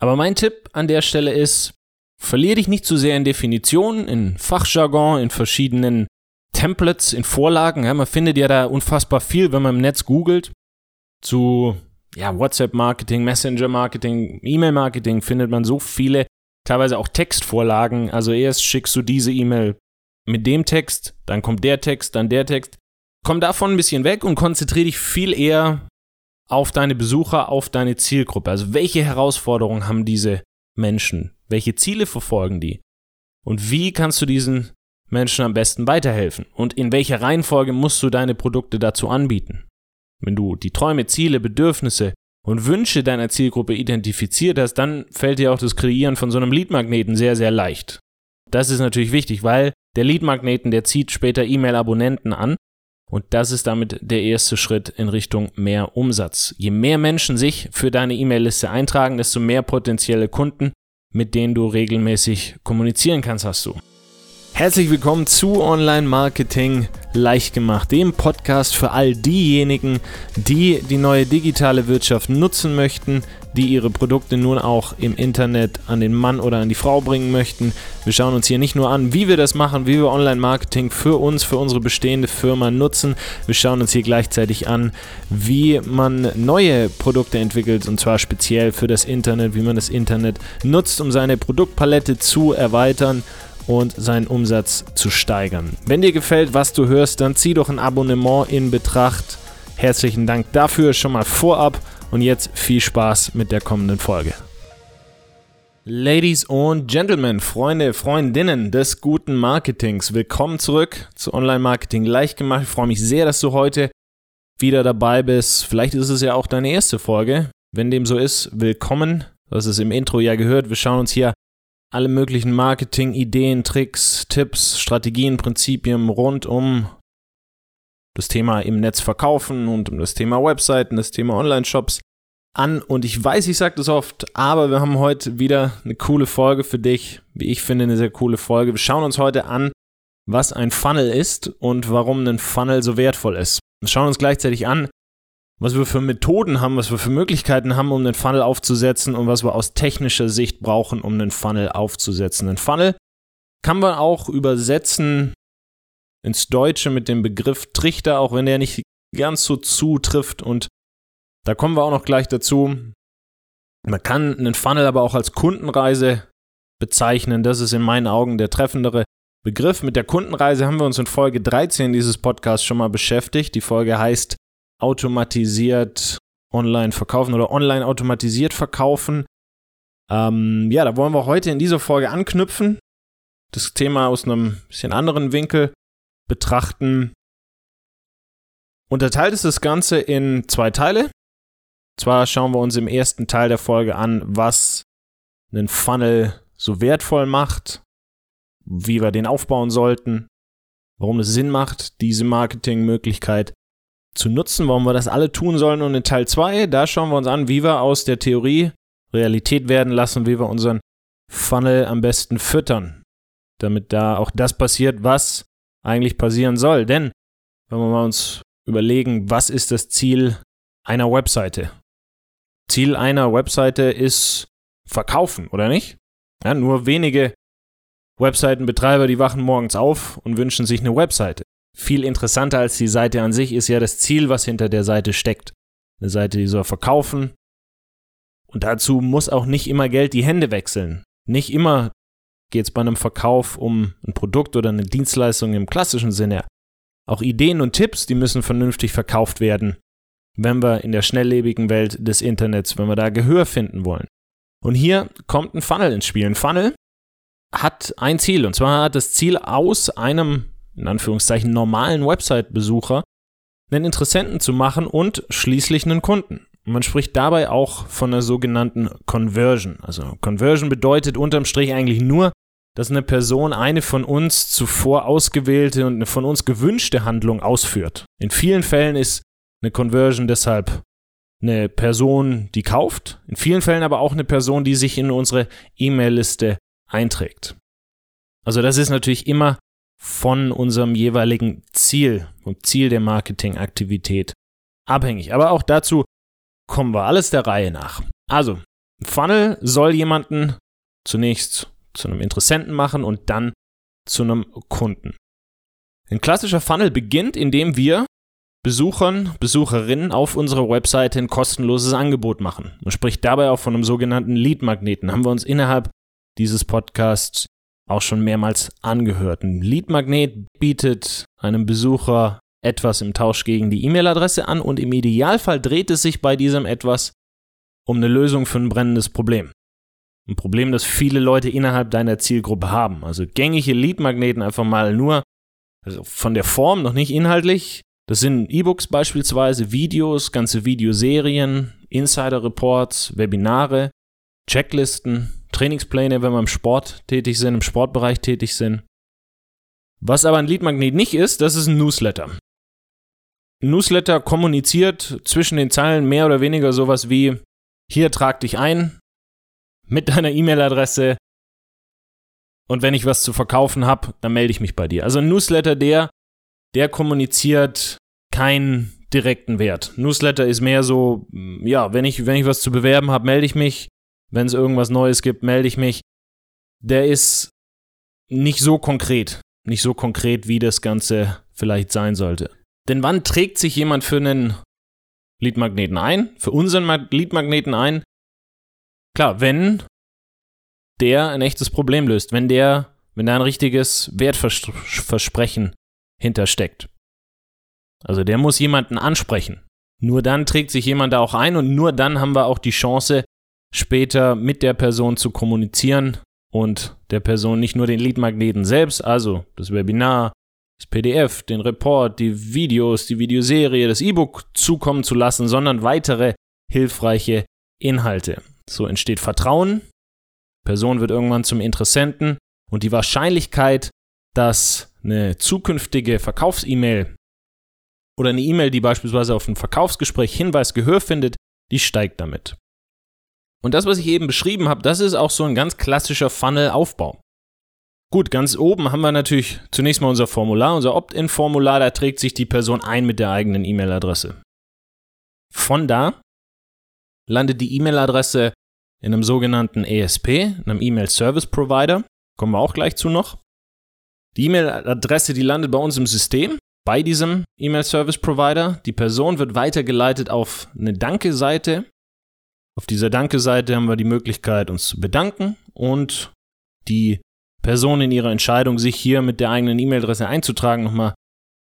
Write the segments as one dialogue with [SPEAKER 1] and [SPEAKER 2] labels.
[SPEAKER 1] Aber mein Tipp an der Stelle ist, verlier dich nicht zu sehr in Definitionen, in Fachjargon, in verschiedenen Templates, in Vorlagen. Ja, man findet ja da unfassbar viel, wenn man im Netz googelt. Zu ja, WhatsApp-Marketing, Messenger-Marketing, E-Mail-Marketing findet man so viele, teilweise auch Textvorlagen. Also erst schickst du diese E-Mail mit dem Text, dann kommt der Text, dann der Text. Komm davon ein bisschen weg und konzentriere dich viel eher auf deine Besucher, auf deine Zielgruppe. Also welche Herausforderungen haben diese Menschen? Welche Ziele verfolgen die? Und wie kannst du diesen Menschen am besten weiterhelfen? Und in welcher Reihenfolge musst du deine Produkte dazu anbieten? Wenn du die Träume, Ziele, Bedürfnisse und Wünsche deiner Zielgruppe identifiziert hast, dann fällt dir auch das Kreieren von so einem Leadmagneten sehr, sehr leicht. Das ist natürlich wichtig, weil der Leadmagneten, der zieht später E-Mail-Abonnenten an und das ist damit der erste Schritt in Richtung mehr Umsatz. Je mehr Menschen sich für deine E-Mail-Liste eintragen, desto mehr potenzielle Kunden, mit denen du regelmäßig kommunizieren kannst, hast du. Herzlich willkommen zu Online Marketing leicht gemacht, dem Podcast für all diejenigen, die die neue digitale Wirtschaft nutzen möchten, die ihre Produkte nun auch im Internet an den Mann oder an die Frau bringen möchten. Wir schauen uns hier nicht nur an, wie wir das machen, wie wir Online Marketing für uns, für unsere bestehende Firma nutzen. Wir schauen uns hier gleichzeitig an, wie man neue Produkte entwickelt und zwar speziell für das Internet, wie man das Internet nutzt, um seine Produktpalette zu erweitern und seinen Umsatz zu steigern. Wenn dir gefällt, was du hörst, dann zieh doch ein Abonnement in Betracht. Herzlichen Dank dafür schon mal vorab und jetzt viel Spaß mit der kommenden Folge. Ladies und Gentlemen, Freunde, Freundinnen des guten Marketings, willkommen zurück zu Online Marketing leicht gemacht. Ich freue mich sehr, dass du heute wieder dabei bist. Vielleicht ist es ja auch deine erste Folge. Wenn dem so ist, willkommen. Hast es im Intro ja gehört. Wir schauen uns hier alle möglichen Marketing-Ideen, Tricks, Tipps, Strategien, Prinzipien rund um das Thema im Netz verkaufen und um das Thema Webseiten, das Thema Online-Shops an. Und ich weiß, ich sage das oft, aber wir haben heute wieder eine coole Folge für dich. Wie ich finde, eine sehr coole Folge. Wir schauen uns heute an, was ein Funnel ist und warum ein Funnel so wertvoll ist. Wir schauen uns gleichzeitig an, was wir für Methoden haben, was wir für Möglichkeiten haben, um einen Funnel aufzusetzen und was wir aus technischer Sicht brauchen, um einen Funnel aufzusetzen. Ein Funnel kann man auch übersetzen ins Deutsche mit dem Begriff Trichter, auch wenn der nicht ganz so zutrifft und da kommen wir auch noch gleich dazu. Man kann einen Funnel aber auch als Kundenreise bezeichnen. Das ist in meinen Augen der treffendere Begriff. Mit der Kundenreise haben wir uns in Folge 13 dieses Podcasts schon mal beschäftigt. Die Folge heißt automatisiert online verkaufen oder online automatisiert verkaufen. Ähm, ja, da wollen wir heute in dieser Folge anknüpfen, das Thema aus einem bisschen anderen Winkel betrachten. Unterteilt ist das Ganze in zwei Teile. Zwar schauen wir uns im ersten Teil der Folge an, was einen Funnel so wertvoll macht, wie wir den aufbauen sollten, warum es Sinn macht, diese Marketingmöglichkeit zu nutzen, warum wir das alle tun sollen. Und in Teil 2, da schauen wir uns an, wie wir aus der Theorie Realität werden lassen, wie wir unseren Funnel am besten füttern, damit da auch das passiert, was eigentlich passieren soll. Denn wenn wir mal uns überlegen, was ist das Ziel einer Webseite? Ziel einer Webseite ist verkaufen, oder nicht? Ja, nur wenige Webseitenbetreiber, die wachen morgens auf und wünschen sich eine Webseite viel interessanter als die Seite an sich ist ja das Ziel, was hinter der Seite steckt. Eine Seite, die soll verkaufen. Und dazu muss auch nicht immer Geld die Hände wechseln. Nicht immer geht es bei einem Verkauf um ein Produkt oder eine Dienstleistung im klassischen Sinne. Auch Ideen und Tipps, die müssen vernünftig verkauft werden, wenn wir in der schnelllebigen Welt des Internets, wenn wir da Gehör finden wollen. Und hier kommt ein Funnel ins Spiel. Ein Funnel hat ein Ziel, und zwar hat das Ziel aus einem in Anführungszeichen normalen Website-Besucher einen Interessenten zu machen und schließlich einen Kunden. Man spricht dabei auch von einer sogenannten Conversion. Also Conversion bedeutet unterm Strich eigentlich nur, dass eine Person eine von uns zuvor ausgewählte und eine von uns gewünschte Handlung ausführt. In vielen Fällen ist eine Conversion deshalb eine Person, die kauft, in vielen Fällen aber auch eine Person, die sich in unsere E-Mail-Liste einträgt. Also das ist natürlich immer von unserem jeweiligen Ziel, vom Ziel der Marketingaktivität abhängig. Aber auch dazu kommen wir alles der Reihe nach. Also, Ein Funnel soll jemanden zunächst zu einem Interessenten machen und dann zu einem Kunden. Ein klassischer Funnel beginnt, indem wir Besuchern, Besucherinnen auf unserer Webseite ein kostenloses Angebot machen. Man spricht dabei auch von einem sogenannten Lead-Magneten. Haben wir uns innerhalb dieses Podcasts auch schon mehrmals angehört. Ein Lead-Magnet bietet einem Besucher etwas im Tausch gegen die E-Mail-Adresse an und im Idealfall dreht es sich bei diesem etwas um eine Lösung für ein brennendes Problem. Ein Problem, das viele Leute innerhalb deiner Zielgruppe haben. Also gängige Lead-Magneten einfach mal nur von der Form, noch nicht inhaltlich. Das sind E-Books beispielsweise, Videos, ganze Videoserien, Insider-Reports, Webinare, Checklisten, Trainingspläne, wenn wir im Sport tätig sind, im Sportbereich tätig sind. Was aber ein Lead-Magnet nicht ist, das ist ein Newsletter. Ein Newsletter kommuniziert zwischen den Zeilen mehr oder weniger sowas wie, hier trag dich ein mit deiner E-Mail-Adresse und wenn ich was zu verkaufen habe, dann melde ich mich bei dir. Also ein Newsletter, der, der kommuniziert keinen direkten Wert. Newsletter ist mehr so, ja, wenn ich, wenn ich was zu bewerben habe, melde ich mich. Wenn es irgendwas Neues gibt, melde ich mich. Der ist nicht so konkret. Nicht so konkret, wie das Ganze vielleicht sein sollte. Denn wann trägt sich jemand für einen Leadmagneten ein? Für unseren Leadmagneten ein? Klar, wenn der ein echtes Problem löst, wenn der, wenn da ein richtiges Wertversprechen hintersteckt. Also der muss jemanden ansprechen. Nur dann trägt sich jemand da auch ein und nur dann haben wir auch die Chance, später mit der Person zu kommunizieren und der Person nicht nur den Leadmagneten selbst, also das Webinar, das PDF, den Report, die Videos, die Videoserie, das E-Book zukommen zu lassen, sondern weitere hilfreiche Inhalte. So entsteht Vertrauen, Person wird irgendwann zum Interessenten und die Wahrscheinlichkeit, dass eine zukünftige Verkaufs-E-Mail oder eine E-Mail, die beispielsweise auf ein Verkaufsgespräch Hinweis Gehör findet, die steigt damit. Und das, was ich eben beschrieben habe, das ist auch so ein ganz klassischer Funnel-Aufbau. Gut, ganz oben haben wir natürlich zunächst mal unser Formular, unser Opt-in-Formular, da trägt sich die Person ein mit der eigenen E-Mail-Adresse. Von da landet die E-Mail-Adresse in einem sogenannten ESP, einem E-Mail Service Provider. Kommen wir auch gleich zu noch. Die E-Mail-Adresse, die landet bei uns im System, bei diesem E-Mail Service Provider. Die Person wird weitergeleitet auf eine Danke-Seite. Auf dieser Danke-Seite haben wir die Möglichkeit, uns zu bedanken und die Person in ihrer Entscheidung, sich hier mit der eigenen E-Mail-Adresse einzutragen, nochmal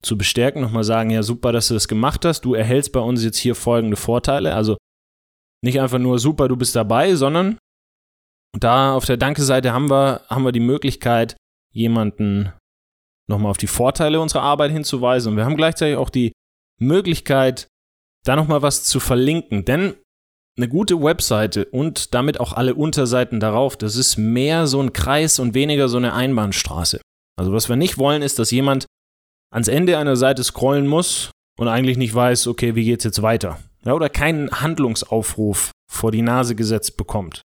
[SPEAKER 1] zu bestärken, nochmal sagen, ja super, dass du das gemacht hast, du erhältst bei uns jetzt hier folgende Vorteile. Also nicht einfach nur super, du bist dabei, sondern da auf der Danke-Seite haben wir, haben wir die Möglichkeit, jemanden nochmal auf die Vorteile unserer Arbeit hinzuweisen. Und wir haben gleichzeitig auch die Möglichkeit, da nochmal was zu verlinken. Denn eine gute Webseite und damit auch alle Unterseiten darauf, das ist mehr so ein Kreis und weniger so eine Einbahnstraße. Also was wir nicht wollen, ist, dass jemand ans Ende einer Seite scrollen muss und eigentlich nicht weiß, okay, wie geht's jetzt weiter? Ja, oder keinen Handlungsaufruf vor die Nase gesetzt bekommt.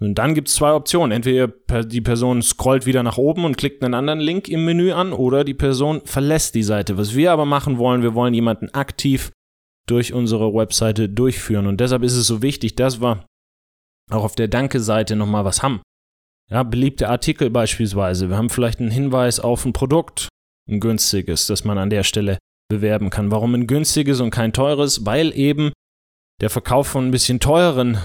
[SPEAKER 1] Und dann gibt es zwei Optionen. Entweder die Person scrollt wieder nach oben und klickt einen anderen Link im Menü an oder die Person verlässt die Seite. Was wir aber machen wollen, wir wollen jemanden aktiv durch unsere Webseite durchführen. Und deshalb ist es so wichtig, dass wir auch auf der Danke-Seite nochmal was haben. Ja, beliebte Artikel beispielsweise. Wir haben vielleicht einen Hinweis auf ein Produkt, ein günstiges, das man an der Stelle bewerben kann. Warum ein günstiges und kein teures? Weil eben der Verkauf von ein bisschen teureren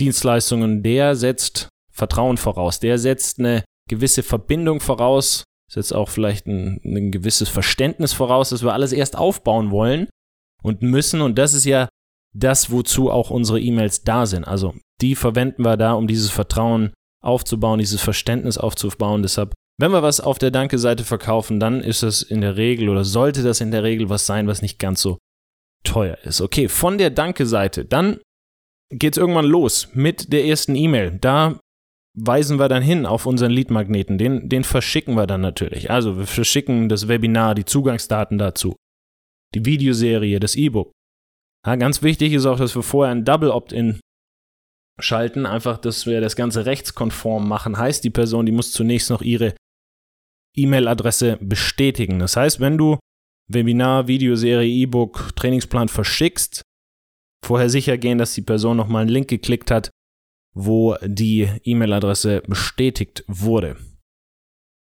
[SPEAKER 1] Dienstleistungen, der setzt Vertrauen voraus. Der setzt eine gewisse Verbindung voraus, setzt auch vielleicht ein, ein gewisses Verständnis voraus, dass wir alles erst aufbauen wollen und müssen. Und das ist ja das, wozu auch unsere E-Mails da sind. Also die verwenden wir da, um dieses Vertrauen aufzubauen, dieses Verständnis aufzubauen. Deshalb wenn wir was auf der Danke-Seite verkaufen, dann ist es in der Regel oder sollte das in der Regel was sein, was nicht ganz so teuer ist. Okay, von der Danke-Seite, dann geht es irgendwann los mit der ersten E-Mail. Da weisen wir dann hin auf unseren Lead-Magneten. Den, den verschicken wir dann natürlich. Also wir verschicken das Webinar, die Zugangsdaten dazu, die Videoserie, das E-Book. Ja, ganz wichtig ist auch, dass wir vorher ein Double Opt-in schalten, einfach, dass wir das Ganze rechtskonform machen. Heißt, die Person, die muss zunächst noch ihre E-Mail-Adresse bestätigen. Das heißt, wenn du Webinar, Videoserie, E-Book, Trainingsplan verschickst, vorher sicher gehen, dass die Person nochmal einen Link geklickt hat, wo die E-Mail-Adresse bestätigt wurde.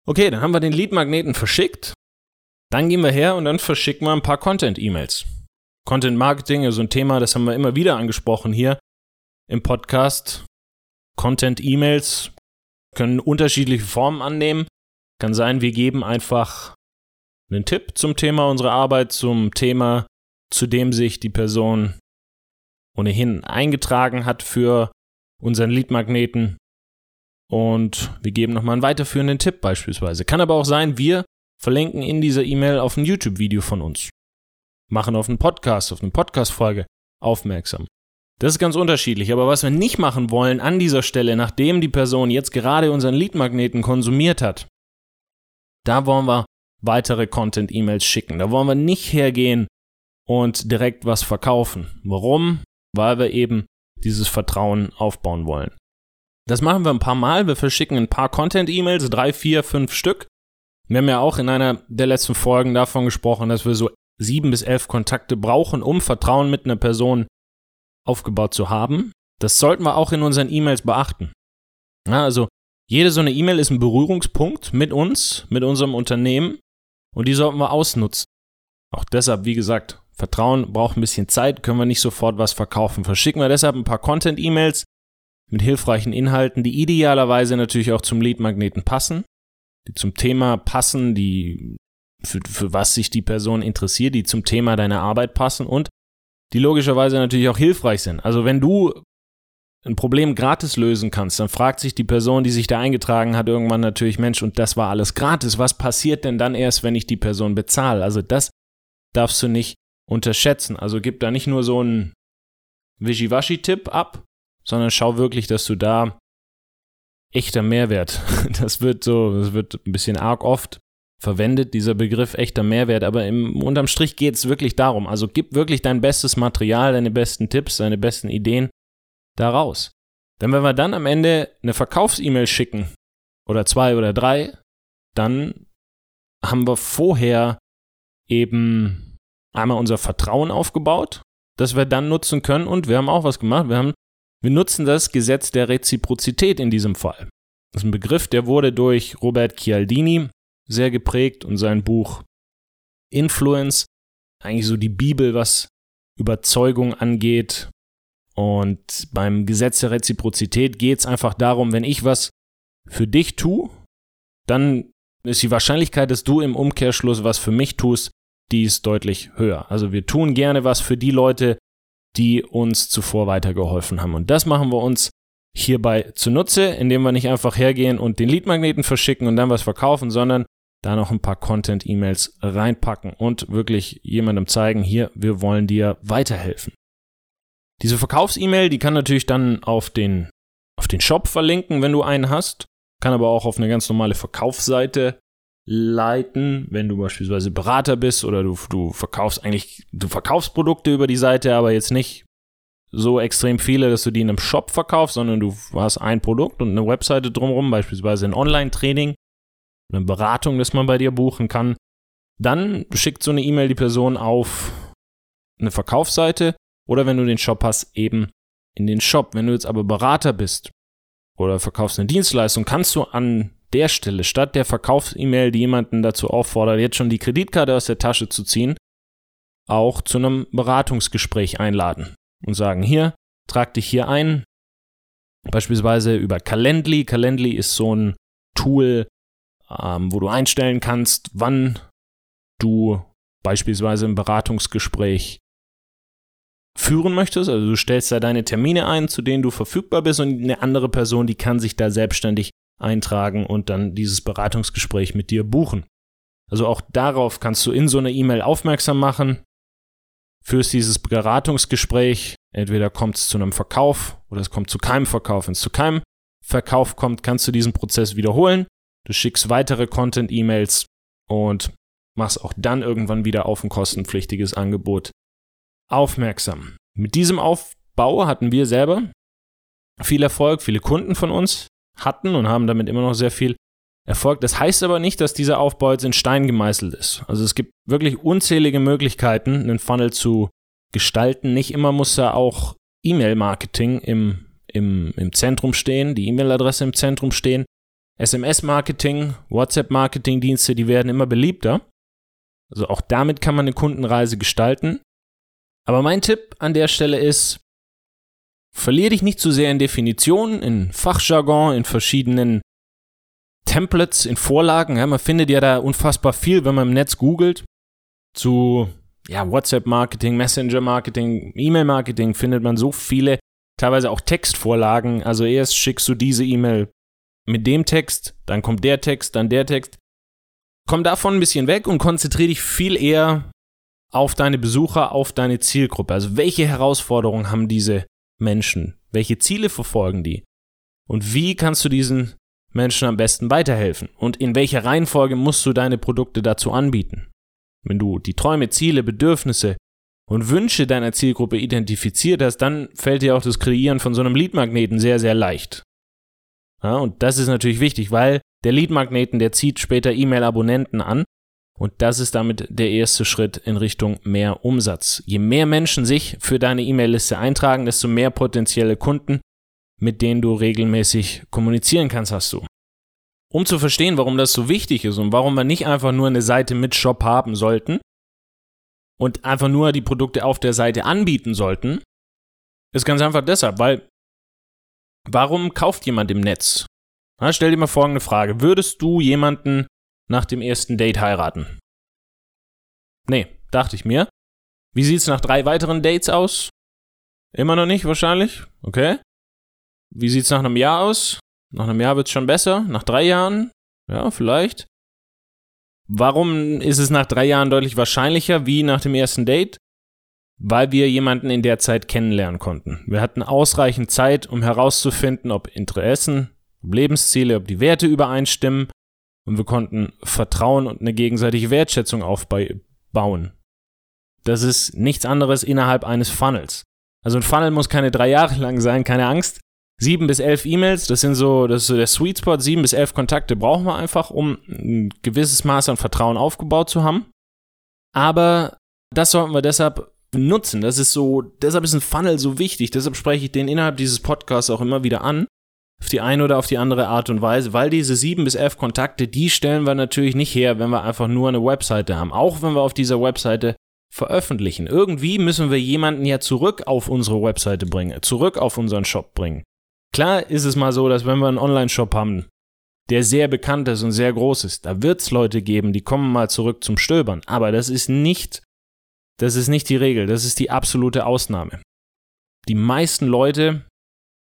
[SPEAKER 1] Okay, dann haben wir den Lead-Magneten verschickt. Dann gehen wir her und dann verschicken wir ein paar Content-E-Mails. Content Marketing ist ein Thema, das haben wir immer wieder angesprochen hier im Podcast. Content-E-Mails können unterschiedliche Formen annehmen. Kann sein, wir geben einfach einen Tipp zum Thema unserer Arbeit, zum Thema, zu dem sich die Person ohnehin eingetragen hat für unseren Lead-Magneten. Und wir geben nochmal einen weiterführenden Tipp beispielsweise. Kann aber auch sein, wir verlinken in dieser E-Mail auf ein YouTube-Video von uns. Machen auf einen Podcast, auf eine Podcast-Folge aufmerksam. Das ist ganz unterschiedlich, aber was wir nicht machen wollen an dieser Stelle, nachdem die Person jetzt gerade unseren Lead-Magneten konsumiert hat, da wollen wir weitere Content-E-Mails schicken. Da wollen wir nicht hergehen und direkt was verkaufen. Warum? Weil wir eben dieses Vertrauen aufbauen wollen. Das machen wir ein paar Mal. Wir verschicken ein paar Content-E-Mails, drei, vier, fünf Stück. Wir haben ja auch in einer der letzten Folgen davon gesprochen, dass wir so sieben bis elf Kontakte brauchen, um Vertrauen mit einer Person aufgebaut zu haben. Das sollten wir auch in unseren E-Mails beachten. Ja, also jede so eine E-Mail ist ein Berührungspunkt mit uns, mit unserem Unternehmen und die sollten wir ausnutzen. Auch deshalb, wie gesagt, Vertrauen braucht ein bisschen Zeit, können wir nicht sofort was verkaufen. Verschicken wir deshalb ein paar Content-E-Mails mit hilfreichen Inhalten, die idealerweise natürlich auch zum Lead-Magneten passen, die zum Thema passen, die für, für was sich die Person interessiert, die zum Thema deiner Arbeit passen und die logischerweise natürlich auch hilfreich sind. Also wenn du ein Problem gratis lösen kannst, dann fragt sich die Person, die sich da eingetragen hat, irgendwann natürlich, Mensch, und das war alles gratis. Was passiert denn dann erst, wenn ich die Person bezahle? Also das darfst du nicht unterschätzen. Also gib da nicht nur so einen Wischiwaschi-Tipp ab, sondern schau wirklich, dass du da echter Mehrwert, das wird so, das wird ein bisschen arg oft verwendet, dieser Begriff echter Mehrwert, aber im, unterm Strich geht es wirklich darum. Also gib wirklich dein bestes Material, deine besten Tipps, deine besten Ideen daraus. Denn wenn wir dann am Ende eine Verkaufs-E-Mail schicken, oder zwei oder drei, dann haben wir vorher eben einmal unser Vertrauen aufgebaut, das wir dann nutzen können und wir haben auch was gemacht. Wir haben, wir nutzen das Gesetz der Reziprozität in diesem Fall. Das ist ein Begriff, der wurde durch Robert Chialdini sehr geprägt und sein Buch Influence, eigentlich so die Bibel, was Überzeugung angeht. Und beim Gesetz der Reziprozität geht es einfach darum, wenn ich was für dich tue, dann ist die Wahrscheinlichkeit, dass du im Umkehrschluss was für mich tust, die ist deutlich höher. Also wir tun gerne was für die Leute, die uns zuvor weitergeholfen haben. Und das machen wir uns hierbei zunutze, indem wir nicht einfach hergehen und den Leadmagneten verschicken und dann was verkaufen, sondern da noch ein paar Content-E-Mails reinpacken und wirklich jemandem zeigen, hier, wir wollen dir weiterhelfen. Diese Verkaufs-E-Mail, die kann natürlich dann auf den, auf den Shop verlinken, wenn du einen hast, kann aber auch auf eine ganz normale Verkaufsseite leiten, wenn du beispielsweise Berater bist oder du, du verkaufst eigentlich, du verkaufst Produkte über die Seite, aber jetzt nicht so extrem viele, dass du die in einem Shop verkaufst, sondern du hast ein Produkt und eine Webseite drumherum, beispielsweise ein Online-Training eine Beratung, das man bei dir buchen kann. Dann schickt so eine E-Mail die Person auf eine Verkaufsseite oder wenn du den Shop hast, eben in den Shop. Wenn du jetzt aber Berater bist oder verkaufst eine Dienstleistung, kannst du an der Stelle statt der Verkaufs-E-Mail, die jemanden dazu auffordert, jetzt schon die Kreditkarte aus der Tasche zu ziehen, auch zu einem Beratungsgespräch einladen und sagen, hier, trag dich hier ein, beispielsweise über Calendly. Calendly ist so ein Tool, ähm, wo du einstellen kannst, wann du beispielsweise ein Beratungsgespräch führen möchtest. Also du stellst da deine Termine ein, zu denen du verfügbar bist und eine andere Person, die kann sich da selbstständig eintragen und dann dieses Beratungsgespräch mit dir buchen. Also auch darauf kannst du in so einer E-Mail aufmerksam machen, führst dieses Beratungsgespräch, entweder kommt es zu einem Verkauf oder es kommt zu keinem Verkauf. Wenn es zu keinem Verkauf kommt, kannst du diesen Prozess wiederholen Du schickst weitere Content-E-Mails und machst auch dann irgendwann wieder auf ein kostenpflichtiges Angebot aufmerksam. Mit diesem Aufbau hatten wir selber viel Erfolg, viele Kunden von uns hatten und haben damit immer noch sehr viel Erfolg. Das heißt aber nicht, dass dieser Aufbau jetzt in Stein gemeißelt ist. Also es gibt wirklich unzählige Möglichkeiten, einen Funnel zu gestalten. Nicht immer muss da auch E-Mail-Marketing im, im, im Zentrum stehen, die E-Mail-Adresse im Zentrum stehen. SMS-Marketing, WhatsApp-Marketing-Dienste, die werden immer beliebter. Also auch damit kann man eine Kundenreise gestalten. Aber mein Tipp an der Stelle ist, verliere dich nicht zu sehr in Definitionen, in Fachjargon, in verschiedenen Templates, in Vorlagen. Ja, man findet ja da unfassbar viel, wenn man im Netz googelt. Zu ja, WhatsApp-Marketing, Messenger-Marketing, E-Mail-Marketing findet man so viele, teilweise auch Textvorlagen. Also erst schickst du diese E-Mail mit dem Text, dann kommt der Text, dann der Text. Komm davon ein bisschen weg und konzentriere dich viel eher auf deine Besucher, auf deine Zielgruppe. Also welche Herausforderungen haben diese Menschen? Welche Ziele verfolgen die? Und wie kannst du diesen Menschen am besten weiterhelfen? Und in welcher Reihenfolge musst du deine Produkte dazu anbieten? Wenn du die Träume, Ziele, Bedürfnisse und Wünsche deiner Zielgruppe identifiziert hast, dann fällt dir auch das Kreieren von so einem Leadmagneten sehr, sehr leicht. Ja, und das ist natürlich wichtig, weil der Leadmagneten, der zieht später E-Mail-Abonnenten an und das ist damit der erste Schritt in Richtung mehr Umsatz. Je mehr Menschen sich für deine E-Mail-Liste eintragen, desto mehr potenzielle Kunden, mit denen du regelmäßig kommunizieren kannst, hast du. Um zu verstehen, warum das so wichtig ist und warum wir nicht einfach nur eine Seite mit Shop haben sollten und einfach nur die Produkte auf der Seite anbieten sollten, ist ganz einfach deshalb, weil warum kauft jemand im Netz? Na, stell dir mal folgende Frage. Würdest du jemanden nach dem ersten Date heiraten? Nee, dachte ich mir. Wie sieht's nach drei weiteren Dates aus? Immer noch nicht, wahrscheinlich. Okay. Wie sieht's nach einem Jahr aus? Nach einem Jahr wird es schon besser. Nach drei Jahren? Ja, vielleicht. Warum ist es nach drei Jahren deutlich wahrscheinlicher wie nach dem ersten Date? Weil wir jemanden in der Zeit kennenlernen konnten. Wir hatten ausreichend Zeit, um herauszufinden, ob Interessen, ob Lebensziele, ob die Werte übereinstimmen. Und wir konnten Vertrauen und eine gegenseitige Wertschätzung aufbauen. Das ist nichts anderes innerhalb eines Funnels. Also ein Funnel muss keine drei Jahre lang sein, keine Angst sieben bis elf E-Mails, das sind so, das ist so der Sweet Spot, sieben bis elf Kontakte brauchen wir einfach, um ein gewisses Maß an Vertrauen aufgebaut zu haben. Aber das sollten wir deshalb nutzen. Das ist so, deshalb ist ein Funnel so wichtig. Deshalb spreche ich den innerhalb dieses Podcasts auch immer wieder an. Auf die eine oder auf die andere Art und Weise, weil diese sieben bis elf Kontakte, die stellen wir natürlich nicht her, wenn wir einfach nur eine Webseite haben. Auch wenn wir auf dieser Webseite veröffentlichen. Irgendwie müssen wir jemanden ja zurück auf unsere Webseite bringen, zurück auf unseren Shop bringen. Klar ist es mal so, dass wenn wir einen Online-Shop haben, der sehr bekannt ist und sehr groß ist, da wird es Leute geben, die kommen mal zurück zum Stöbern. Aber das ist nicht, das ist nicht die Regel, das ist die absolute Ausnahme. Die meisten Leute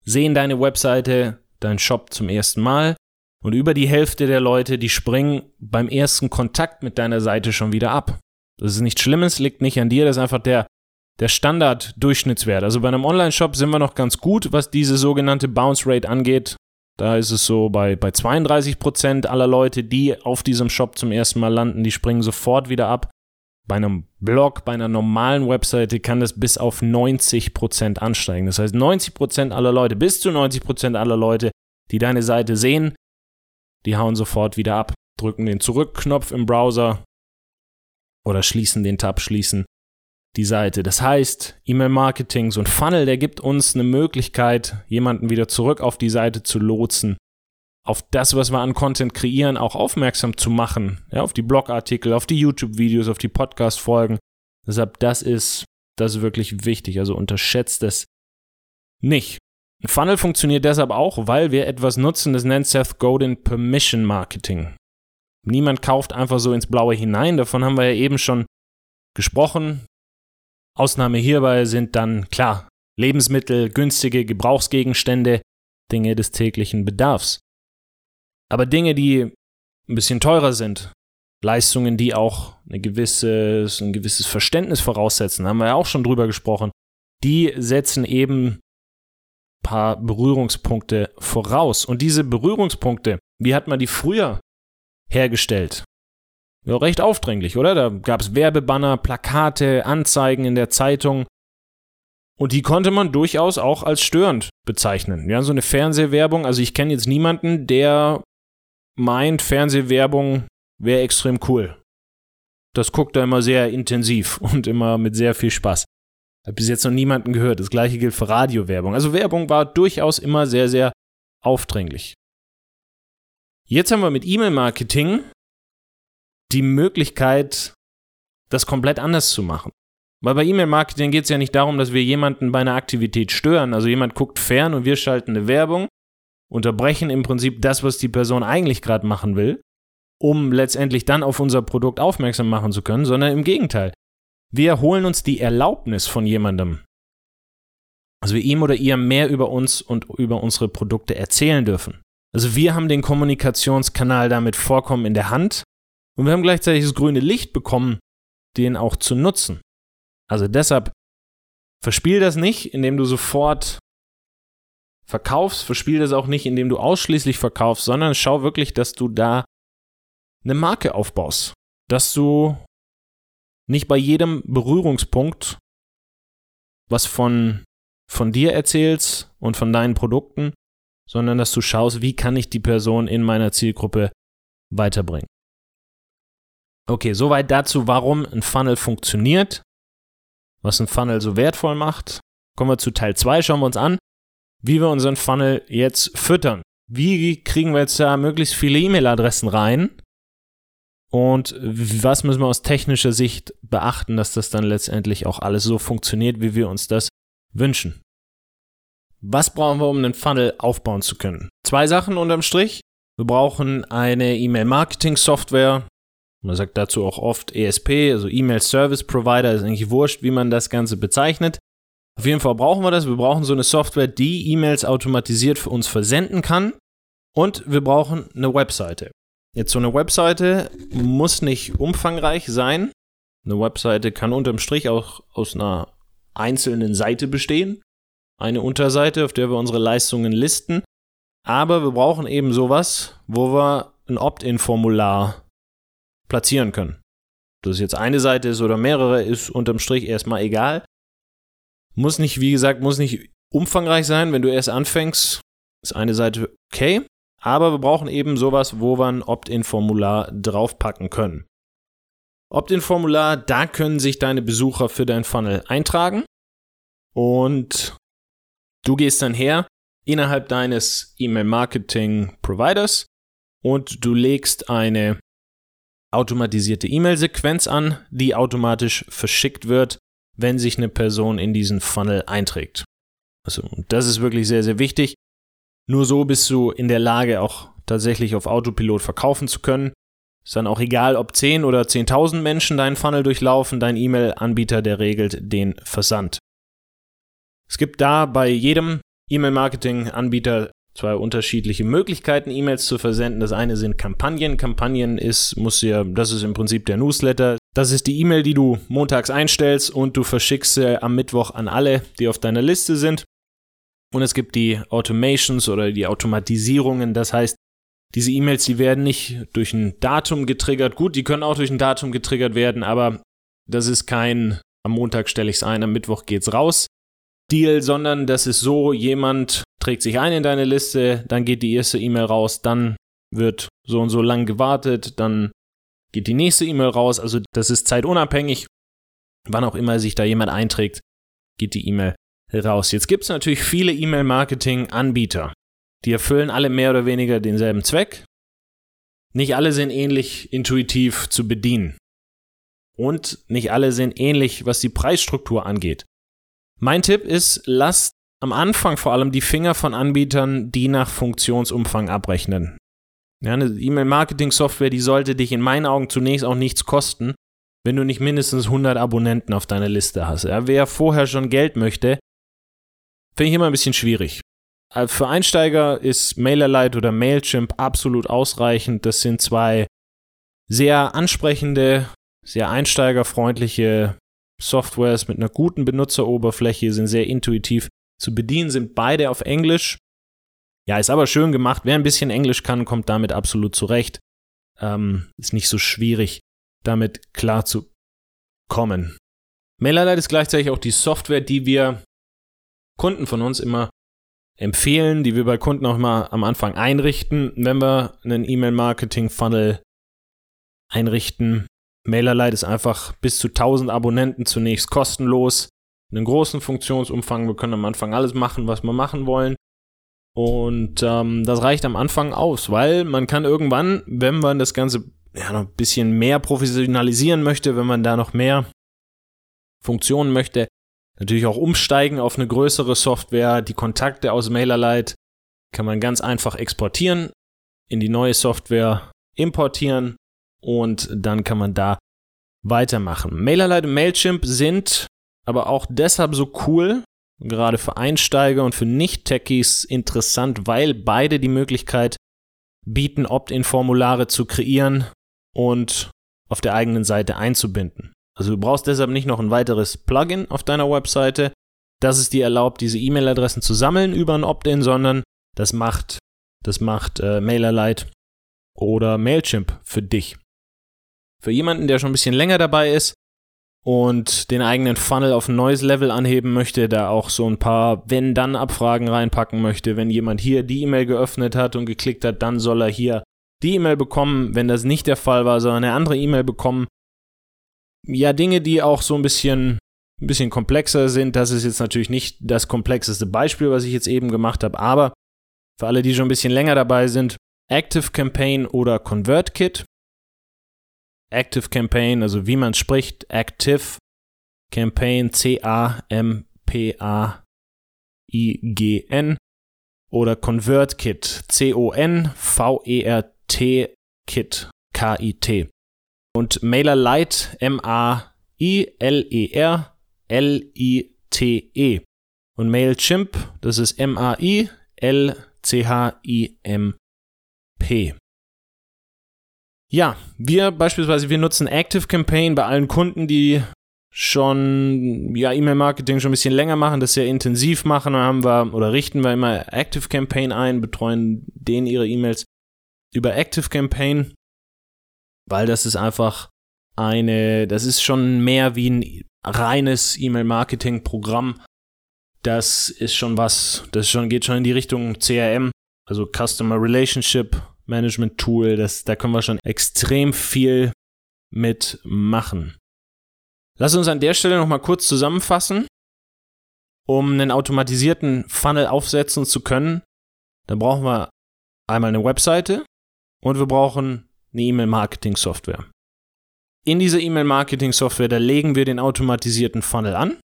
[SPEAKER 1] sehen deine Webseite, deinen Shop zum ersten Mal und über die Hälfte der Leute, die springen beim ersten Kontakt mit deiner Seite schon wieder ab. Das ist nichts Schlimmes, liegt nicht an dir, das ist einfach der der Standard-Durchschnittswert. Also bei einem Online-Shop sind wir noch ganz gut, was diese sogenannte Bounce Rate angeht. Da ist es so bei, bei 32% aller Leute, die auf diesem Shop zum ersten Mal landen, die springen sofort wieder ab. Bei einem Blog, bei einer normalen Webseite kann das bis auf 90% ansteigen. Das heißt, 90% aller Leute, bis zu 90% aller Leute, die deine Seite sehen, die hauen sofort wieder ab, drücken den Zurückknopf im Browser oder schließen den Tab, schließen die Seite. Das heißt, E-Mail-Marketing, so ein Funnel, der gibt uns eine Möglichkeit, jemanden wieder zurück auf die Seite zu lotsen, auf das, was wir an Content kreieren, auch aufmerksam zu machen, ja, auf die Blogartikel, auf die YouTube-Videos, auf die Podcast-Folgen. Deshalb, das ist, das ist wirklich wichtig. Also unterschätzt es nicht. Ein Funnel funktioniert deshalb auch, weil wir etwas nutzen, das nennt Seth Godin Permission Marketing. Niemand kauft einfach so ins Blaue hinein. Davon haben wir ja eben schon gesprochen. Ausnahme hierbei sind dann klar Lebensmittel, günstige Gebrauchsgegenstände, Dinge des täglichen Bedarfs. Aber Dinge, die ein bisschen teurer sind, Leistungen, die auch eine gewisses, ein gewisses Verständnis voraussetzen, haben wir ja auch schon drüber gesprochen, die setzen eben ein paar Berührungspunkte voraus. Und diese Berührungspunkte, wie hat man die früher hergestellt? Ja, recht aufdringlich, oder? Da gab es Werbebanner, Plakate, Anzeigen in der Zeitung. Und die konnte man durchaus auch als störend bezeichnen. Ja, so eine Fernsehwerbung. Also ich kenne jetzt niemanden, der meint, Fernsehwerbung wäre extrem cool. Das guckt er immer sehr intensiv und immer mit sehr viel Spaß. Hat bis jetzt noch niemanden gehört. Das gleiche gilt für Radiowerbung. Also Werbung war durchaus immer sehr, sehr aufdringlich. Jetzt haben wir mit E-Mail-Marketing die Möglichkeit, das komplett anders zu machen. Weil bei E-Mail-Marketing geht es ja nicht darum, dass wir jemanden bei einer Aktivität stören. Also jemand guckt fern und wir schalten eine Werbung, unterbrechen im Prinzip das, was die Person eigentlich gerade machen will, um letztendlich dann auf unser Produkt aufmerksam machen zu können, sondern im Gegenteil. Wir holen uns die Erlaubnis von jemandem, also wir ihm oder ihr mehr über uns und über unsere Produkte erzählen dürfen. Also wir haben den Kommunikationskanal damit vollkommen in der Hand und wir haben gleichzeitig das grüne Licht bekommen, den auch zu nutzen. Also deshalb verspiel das nicht, indem du sofort verkaufst, verspiel das auch nicht, indem du ausschließlich verkaufst, sondern schau wirklich, dass du da eine Marke aufbaust, dass du nicht bei jedem Berührungspunkt was von, von dir erzählst und von deinen Produkten, sondern dass du schaust, wie kann ich die Person in meiner Zielgruppe weiterbringen. Okay, soweit dazu, warum ein Funnel funktioniert, was ein Funnel so wertvoll macht. Kommen wir zu Teil 2, schauen wir uns an, wie wir unseren Funnel jetzt füttern. Wie kriegen wir jetzt da möglichst viele E-Mail-Adressen rein, und was müssen wir aus technischer Sicht beachten, dass das dann letztendlich auch alles so funktioniert, wie wir uns das wünschen? Was brauchen wir, um einen Funnel aufbauen zu können? Zwei Sachen unterm Strich. Wir brauchen eine E-Mail-Marketing-Software. Man sagt dazu auch oft ESP, also E-Mail Service Provider, ist eigentlich wurscht, wie man das Ganze bezeichnet. Auf jeden Fall brauchen wir das. Wir brauchen so eine Software, die E-Mails automatisiert für uns versenden kann. Und wir brauchen eine Webseite. Jetzt so eine Webseite muss nicht umfangreich sein. Eine Webseite kann unterm Strich auch aus einer einzelnen Seite bestehen. Eine Unterseite, auf der wir unsere Leistungen listen. Aber wir brauchen eben sowas, wo wir ein Opt-in-Formular platzieren können. Ob das jetzt eine Seite ist oder mehrere, ist unterm Strich erstmal egal. Muss nicht, wie gesagt, muss nicht umfangreich sein. Wenn du erst anfängst, ist eine Seite okay. Aber wir brauchen eben sowas, wo wir ein Opt-in-Formular draufpacken können. Opt-in-Formular, da können sich deine Besucher für dein Funnel eintragen und du gehst dann her innerhalb deines E-Mail-Marketing-Providers und du legst eine automatisierte E-Mail-Sequenz an, die automatisch verschickt wird, wenn sich eine Person in diesen Funnel einträgt. Also, das ist wirklich sehr, sehr wichtig. Nur so bist du in der Lage, auch tatsächlich auf Autopilot verkaufen zu können. Ist dann auch egal, ob 10 oder 10.000 Menschen deinen Funnel durchlaufen, dein E-Mail-Anbieter, der regelt den Versand. Es gibt da bei jedem E-Mail-Marketing-Anbieter zwei unterschiedliche Möglichkeiten, E-Mails zu versenden. Das eine sind Kampagnen. Kampagnen ist, muss ja, das ist im Prinzip der Newsletter. Das ist die E-Mail, die du montags einstellst und du verschickst sie am Mittwoch an alle, die auf deiner Liste sind. Und es gibt die Automations oder die Automatisierungen. Das heißt, diese E-Mails, die werden nicht durch ein Datum getriggert. Gut, die können auch durch ein Datum getriggert werden, aber das ist kein am Montag stelle ich es ein, am Mittwoch geht's raus. Deal, sondern das ist so, jemand trägt sich ein in deine Liste, dann geht die erste E-Mail raus, dann wird so und so lang gewartet, dann geht die nächste E-Mail raus. Also das ist zeitunabhängig. Wann auch immer sich da jemand einträgt, geht die E-Mail raus. Jetzt gibt es natürlich viele E-Mail-Marketing-Anbieter. Die erfüllen alle mehr oder weniger denselben Zweck. Nicht alle sind ähnlich intuitiv zu bedienen. Und nicht alle sind ähnlich, was die Preisstruktur angeht. Mein Tipp ist, lasst am Anfang vor allem die Finger von Anbietern, die nach Funktionsumfang abrechnen. Ja, eine E-Mail-Marketing-Software, die sollte dich in meinen Augen zunächst auch nichts kosten, wenn du nicht mindestens 100 Abonnenten auf deiner Liste hast. Ja, wer vorher schon Geld möchte, Finde ich immer ein bisschen schwierig. Äh, für Einsteiger ist MailerLite oder Mailchimp absolut ausreichend. Das sind zwei sehr ansprechende, sehr einsteigerfreundliche Softwares mit einer guten Benutzeroberfläche, sind sehr intuitiv zu bedienen, sind beide auf Englisch. Ja, ist aber schön gemacht. Wer ein bisschen Englisch kann, kommt damit absolut zurecht. Ähm, ist nicht so schwierig, damit klar zu kommen. MailerLite ist gleichzeitig auch die Software, die wir Kunden von uns immer empfehlen, die wir bei Kunden auch mal am Anfang einrichten, wenn wir einen E-Mail-Marketing-Funnel einrichten. MailerLite ist einfach bis zu 1000 Abonnenten zunächst kostenlos. Einen großen Funktionsumfang. Wir können am Anfang alles machen, was wir machen wollen. Und ähm, das reicht am Anfang aus, weil man kann irgendwann, wenn man das Ganze ja, noch ein bisschen mehr professionalisieren möchte, wenn man da noch mehr Funktionen möchte, natürlich auch umsteigen auf eine größere Software. Die Kontakte aus MailerLite kann man ganz einfach exportieren, in die neue Software importieren und dann kann man da weitermachen. MailerLite und Mailchimp sind aber auch deshalb so cool, gerade für Einsteiger und für Nicht-Techies interessant, weil beide die Möglichkeit bieten, Opt-in-Formulare zu kreieren und auf der eigenen Seite einzubinden. Also du brauchst deshalb nicht noch ein weiteres Plugin auf deiner Webseite, das es dir erlaubt, diese E-Mail-Adressen zu sammeln über ein Opt-in, sondern das macht, das macht äh, MailerLite oder Mailchimp für dich. Für jemanden, der schon ein bisschen länger dabei ist und den eigenen Funnel auf ein neues Level anheben möchte, da auch so ein paar Wenn-Dann-Abfragen reinpacken möchte, wenn jemand hier die E-Mail geöffnet hat und geklickt hat, dann soll er hier die E-Mail bekommen. Wenn das nicht der Fall war, soll er eine andere E-Mail bekommen. Ja, Dinge, die auch so ein bisschen, ein bisschen komplexer sind. Das ist jetzt natürlich nicht das komplexeste Beispiel, was ich jetzt eben gemacht habe, aber für alle, die schon ein bisschen länger dabei sind, Active Campaign oder ConvertKit. Active Campaign, also wie man spricht, Active Campaign, C-A-M-P-A-I-G-N oder ConvertKit, C-O-N-V-E-R-T Kit, K-I-T. Und MailerLite, M-A-I-L-E-R-L-I-T-E. Und Mailchimp, das ist M-A-I-L-T-E. Ja, wir beispielsweise, wir nutzen Active Campaign bei allen Kunden, die schon ja E-Mail-Marketing schon ein bisschen länger machen, das sehr intensiv machen, dann haben wir oder richten wir immer Active Campaign ein, betreuen denen ihre E-Mails über Active Campaign, weil das ist einfach eine, das ist schon mehr wie ein reines E-Mail-Marketing-Programm, das ist schon was, das schon, geht schon in die Richtung CRM, also Customer Relationship Management Tool. Das, da können wir schon extrem viel mitmachen. Lass uns an der Stelle nochmal kurz zusammenfassen. Um einen automatisierten Funnel aufsetzen zu können, dann brauchen wir einmal eine Webseite und wir brauchen eine E-Mail-Marketing-Software. In dieser E-Mail-Marketing-Software, da legen wir den automatisierten Funnel an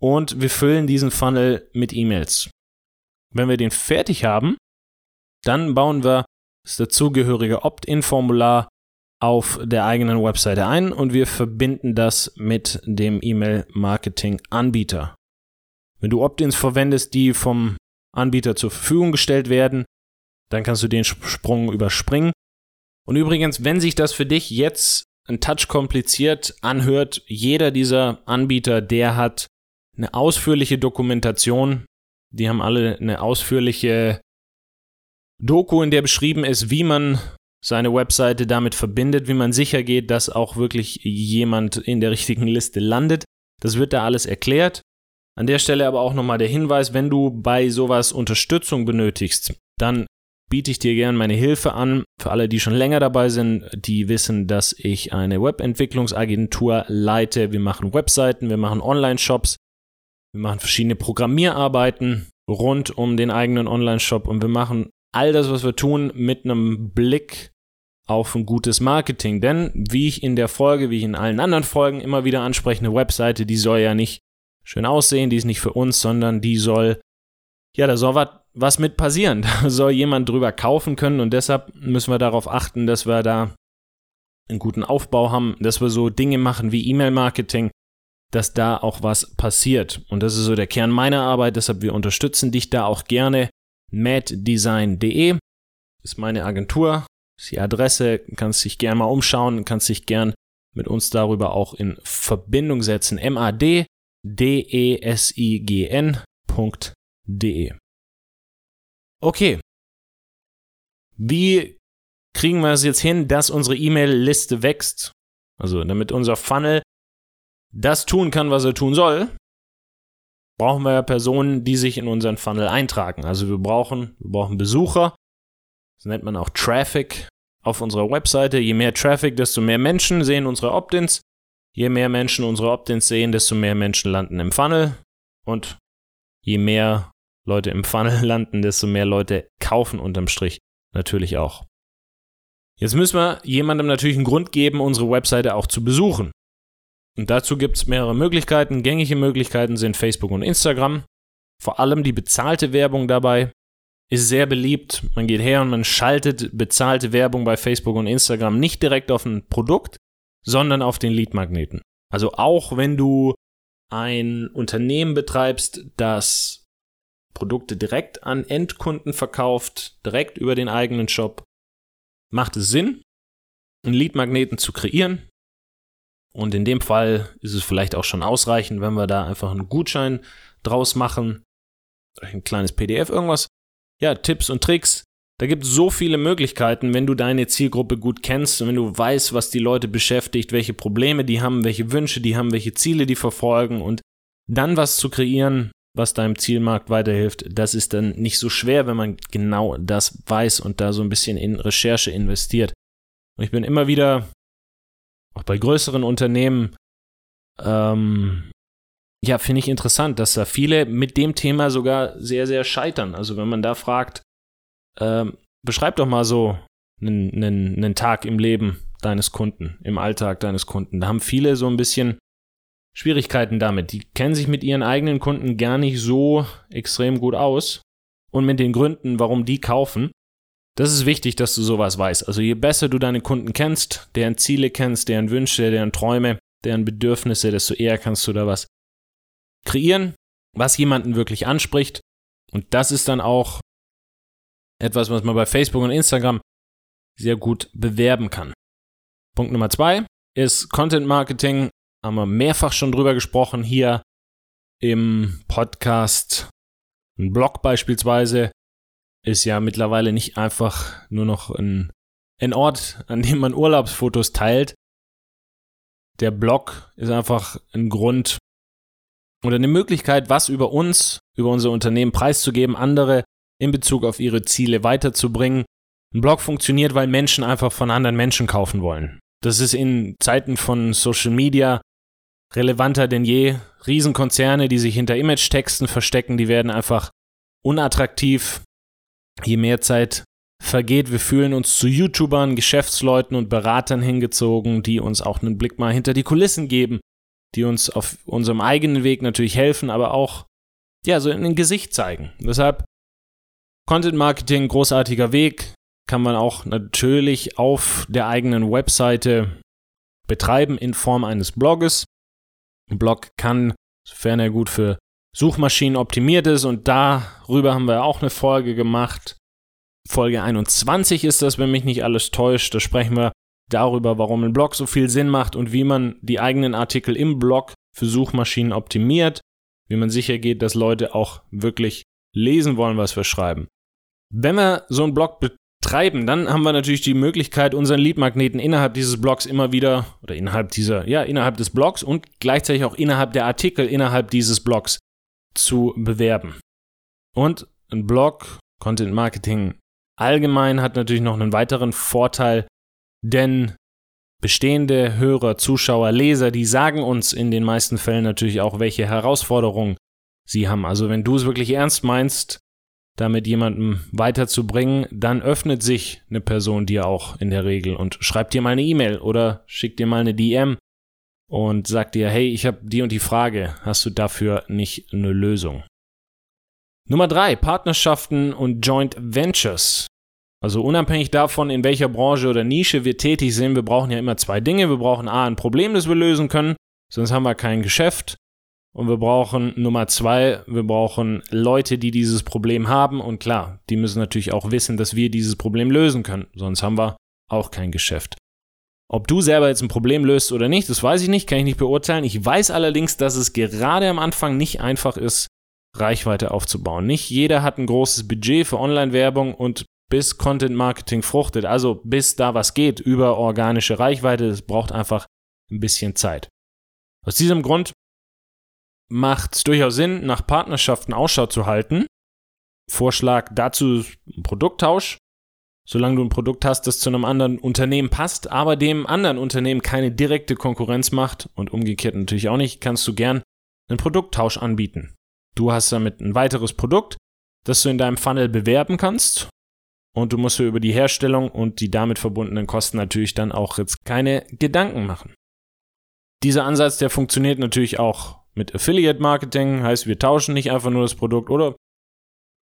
[SPEAKER 1] und wir füllen diesen Funnel mit E-Mails. Wenn wir den fertig haben, dann bauen wir das dazugehörige Opt-in-Formular auf der eigenen Webseite ein und wir verbinden das mit dem E-Mail-Marketing-Anbieter. Wenn du Opt-ins verwendest, die vom Anbieter zur Verfügung gestellt werden, dann kannst du den Sprung überspringen. Und übrigens, wenn sich das für dich jetzt ein Touch kompliziert anhört, jeder dieser Anbieter, der hat eine ausführliche Dokumentation. Die haben alle eine ausführliche Doku, in der beschrieben ist, wie man seine Webseite damit verbindet, wie man sicher geht, dass auch wirklich jemand in der richtigen Liste landet. Das wird da alles erklärt. An der Stelle aber auch nochmal der Hinweis, wenn du bei sowas Unterstützung benötigst, dann biete ich dir gerne meine Hilfe an. Für alle, die schon länger dabei sind, die wissen, dass ich eine Webentwicklungsagentur leite. Wir machen Webseiten, wir machen Online-Shops, wir machen verschiedene Programmierarbeiten rund um den eigenen Online-Shop und wir machen all das, was wir tun, mit einem Blick auf ein gutes Marketing. Denn, wie ich in der Folge, wie ich in allen anderen Folgen immer wieder anspreche, eine Webseite, die soll ja nicht schön aussehen, die ist nicht für uns, sondern die soll, ja, da soll was, was mit passieren. Da soll jemand drüber kaufen können und deshalb müssen wir darauf achten, dass wir da einen guten Aufbau haben, dass wir so Dinge machen wie E-Mail-Marketing, dass da auch was passiert. Und das ist so der Kern meiner Arbeit, deshalb wir unterstützen dich da auch gerne maddesign.de ist meine Agentur, ist die Adresse, kannst dich gern mal umschauen, kannst dich gern mit uns darüber auch in Verbindung setzen. M-A-D-D-E-S-I-G-N.de. Okay. Wie kriegen wir es jetzt hin, dass unsere E-Mail-Liste wächst? Also, damit unser Funnel das tun kann, was er tun soll, brauchen wir ja Personen, die sich in unseren Funnel eintragen. Also wir brauchen, wir brauchen Besucher. Das nennt man auch Traffic auf unserer Webseite. Je mehr Traffic, desto mehr Menschen sehen unsere Opt-ins. Je mehr Menschen unsere Opt-ins sehen, desto mehr Menschen landen im Funnel. Und je mehr Leute im Funnel landen, desto mehr Leute kaufen unterm Strich natürlich auch. Jetzt müssen wir jemandem natürlich einen Grund geben, unsere Webseite auch zu besuchen. Und dazu gibt es mehrere Möglichkeiten. Gängige Möglichkeiten sind Facebook und Instagram. Vor allem die bezahlte Werbung dabei ist sehr beliebt. Man geht her und man schaltet bezahlte Werbung bei Facebook und Instagram nicht direkt auf ein Produkt, sondern auf den Leadmagneten. Also auch wenn du ein Unternehmen betreibst, das Produkte direkt an Endkunden verkauft, direkt über den eigenen Shop, macht es Sinn, einen Leadmagneten zu kreieren. Und in dem Fall ist es vielleicht auch schon ausreichend, wenn wir da einfach einen Gutschein draus machen, ein kleines PDF, irgendwas. Ja, Tipps und Tricks. Da gibt es so viele Möglichkeiten, wenn du deine Zielgruppe gut kennst und wenn du weißt, was die Leute beschäftigt, welche Probleme die haben, welche Wünsche die haben, welche Ziele die verfolgen und dann was zu kreieren, was deinem Zielmarkt weiterhilft, das ist dann nicht so schwer, wenn man genau das weiß und da so ein bisschen in Recherche investiert. Und ich bin immer wieder, auch bei größeren Unternehmen, ähm, ja, finde ich interessant, dass da viele mit dem Thema sogar sehr, sehr scheitern. Also wenn man da fragt, ähm, beschreib doch mal so einen, einen, einen Tag im Leben deines Kunden, im Alltag deines Kunden. Da haben viele so ein bisschen Schwierigkeiten damit. Die kennen sich mit ihren eigenen Kunden gar nicht so extrem gut aus und mit den Gründen, warum die kaufen. Das ist wichtig, dass du sowas weißt. Also je besser du deine Kunden kennst, deren Ziele kennst, deren Wünsche, deren Träume, deren Bedürfnisse, desto eher kannst du da was kreieren, was jemanden wirklich anspricht. Und das ist dann auch etwas, was man bei Facebook und Instagram sehr gut bewerben kann. Punkt Nummer zwei ist Content Marketing haben wir mehrfach schon drüber gesprochen hier im Podcast. Ein Blog beispielsweise ist ja mittlerweile nicht einfach nur noch ein, ein Ort, an dem man Urlaubsfotos teilt. Der Blog ist einfach ein Grund oder eine Möglichkeit, was über uns, über unser Unternehmen preiszugeben, andere in Bezug auf ihre Ziele weiterzubringen. Ein Blog funktioniert, weil Menschen einfach von anderen Menschen kaufen wollen. Das ist in Zeiten von Social Media relevanter denn je. Riesenkonzerne, die sich hinter Image-Texten verstecken, die werden einfach unattraktiv. Je mehr Zeit vergeht, wir fühlen uns zu YouTubern, Geschäftsleuten und Beratern hingezogen, die uns auch einen Blick mal hinter die Kulissen geben, die uns auf unserem eigenen Weg natürlich helfen, aber auch ja, so in ein Gesicht zeigen. Deshalb Content Marketing, großartiger Weg, kann man auch natürlich auf der eigenen Webseite betreiben in Form eines Bloges. Ein Blog kann, sofern er gut für Suchmaschinen optimiert ist, und darüber haben wir auch eine Folge gemacht. Folge 21 ist das, wenn mich nicht alles täuscht. Da sprechen wir darüber, warum ein Blog so viel Sinn macht und wie man die eigenen Artikel im Blog für Suchmaschinen optimiert, wie man sicher geht, dass Leute auch wirklich lesen wollen, was wir schreiben. Wenn wir so einen Blog treiben, dann haben wir natürlich die Möglichkeit, unseren Leadmagneten innerhalb dieses Blogs immer wieder oder innerhalb dieser, ja, innerhalb des Blogs und gleichzeitig auch innerhalb der Artikel innerhalb dieses Blogs zu bewerben. Und ein Blog, Content Marketing allgemein hat natürlich noch einen weiteren Vorteil, denn bestehende Hörer, Zuschauer, Leser, die sagen uns in den meisten Fällen natürlich auch, welche Herausforderungen sie haben. Also wenn du es wirklich ernst meinst, damit jemandem weiterzubringen, dann öffnet sich eine Person dir auch in der Regel und schreibt dir mal eine E-Mail oder schickt dir mal eine DM und sagt dir, hey, ich habe die und die Frage, hast du dafür nicht eine Lösung? Nummer drei, Partnerschaften und Joint Ventures. Also unabhängig davon, in welcher Branche oder Nische wir tätig sind, wir brauchen ja immer zwei Dinge. Wir brauchen A, ein Problem, das wir lösen können, sonst haben wir kein Geschäft. Und wir brauchen Nummer zwei, wir brauchen Leute, die dieses Problem haben. Und klar, die müssen natürlich auch wissen, dass wir dieses Problem lösen können. Sonst haben wir auch kein Geschäft. Ob du selber jetzt ein Problem löst oder nicht, das weiß ich nicht, kann ich nicht beurteilen. Ich weiß allerdings, dass es gerade am Anfang nicht einfach ist, Reichweite aufzubauen. Nicht jeder hat ein großes Budget für Online-Werbung und bis Content Marketing fruchtet, also bis da was geht über organische Reichweite, das braucht einfach ein bisschen Zeit. Aus diesem Grund macht es durchaus Sinn, nach Partnerschaften Ausschau zu halten. Vorschlag dazu Produkttausch. Solange du ein Produkt hast, das zu einem anderen Unternehmen passt, aber dem anderen Unternehmen keine direkte Konkurrenz macht und umgekehrt natürlich auch nicht, kannst du gern einen Produkttausch anbieten. Du hast damit ein weiteres Produkt, das du in deinem Funnel bewerben kannst und du musst dir über die Herstellung und die damit verbundenen Kosten natürlich dann auch jetzt keine Gedanken machen. Dieser Ansatz, der funktioniert natürlich auch mit Affiliate Marketing, heißt wir tauschen nicht einfach nur das Produkt oder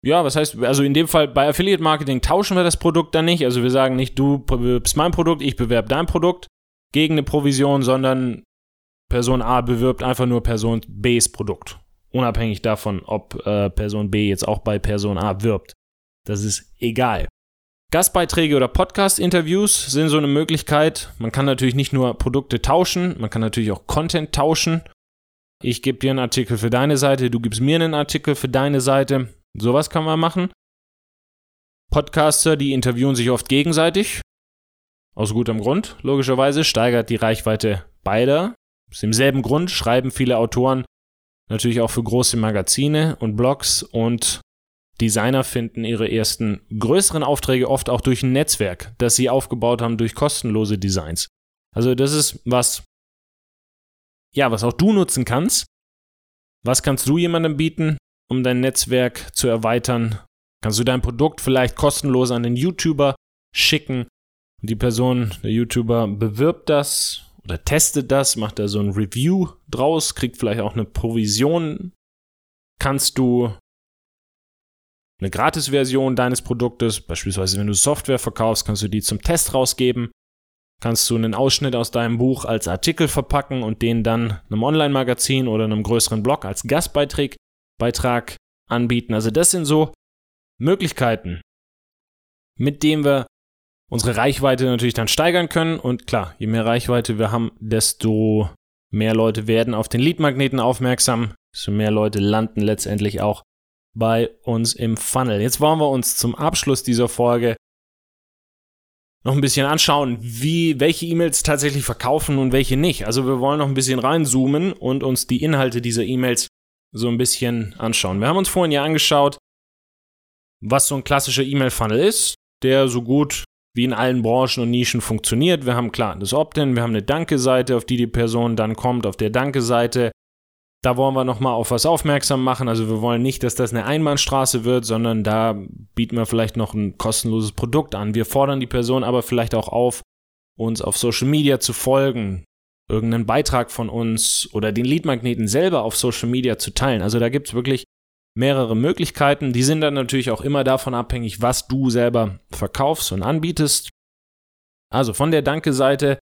[SPEAKER 1] ja, was heißt, also in dem Fall bei Affiliate Marketing tauschen wir das Produkt dann nicht. Also wir sagen nicht, du bewirbst mein Produkt, ich bewerbe dein Produkt gegen eine Provision, sondern Person A bewirbt einfach nur Person Bs Produkt. Unabhängig davon, ob äh, Person B jetzt auch bei Person A wirbt. Das ist egal. Gastbeiträge oder Podcast-Interviews sind so eine Möglichkeit. Man kann natürlich nicht nur Produkte tauschen, man kann natürlich auch Content tauschen. Ich gebe dir einen Artikel für deine Seite, du gibst mir einen Artikel für deine Seite. Sowas kann man machen. Podcaster, die interviewen sich oft gegenseitig. Aus gutem Grund, logischerweise, steigert die Reichweite beider. Aus demselben Grund schreiben viele Autoren natürlich auch für große Magazine und Blogs und Designer finden ihre ersten größeren Aufträge oft auch durch ein Netzwerk, das sie aufgebaut haben durch kostenlose Designs. Also das ist was, ja, was auch du nutzen kannst. Was kannst du jemandem bieten, um dein Netzwerk zu erweitern? Kannst du dein Produkt vielleicht kostenlos an den YouTuber schicken? Die Person, der YouTuber bewirbt das oder testet das, macht da so ein Review draus, kriegt vielleicht auch eine Provision. Kannst du eine Gratis-Version deines Produktes, beispielsweise wenn du Software verkaufst, kannst du die zum Test rausgeben. Kannst du einen Ausschnitt aus deinem Buch als Artikel verpacken und den dann einem Online-Magazin oder einem größeren Blog als Gastbeitrag Beitrag anbieten. Also das sind so Möglichkeiten, mit denen wir unsere Reichweite natürlich dann steigern können. Und klar, je mehr Reichweite wir haben, desto mehr Leute werden auf den Leadmagneten aufmerksam, desto mehr Leute landen letztendlich auch bei uns im Funnel. Jetzt wollen wir uns zum Abschluss dieser Folge noch ein bisschen anschauen, wie, welche E-Mails tatsächlich verkaufen und welche nicht. Also wir wollen noch ein bisschen reinzoomen und uns die Inhalte dieser E-Mails so ein bisschen anschauen. Wir haben uns vorhin ja angeschaut, was so ein klassischer E-Mail-Funnel ist, der so gut wie in allen Branchen und Nischen funktioniert. Wir haben klar das Opt-in, wir haben eine Danke-Seite, auf die die Person dann kommt. Auf der Danke-Seite, da wollen wir nochmal auf was aufmerksam machen. Also wir wollen nicht, dass das eine Einbahnstraße wird, sondern da bieten wir vielleicht noch ein kostenloses Produkt an. Wir fordern die Person aber vielleicht auch auf, uns auf Social Media zu folgen, irgendeinen Beitrag von uns oder den Leadmagneten selber auf Social Media zu teilen. Also da gibt es wirklich mehrere Möglichkeiten. Die sind dann natürlich auch immer davon abhängig, was du selber verkaufst und anbietest. Also von der Danke-Seite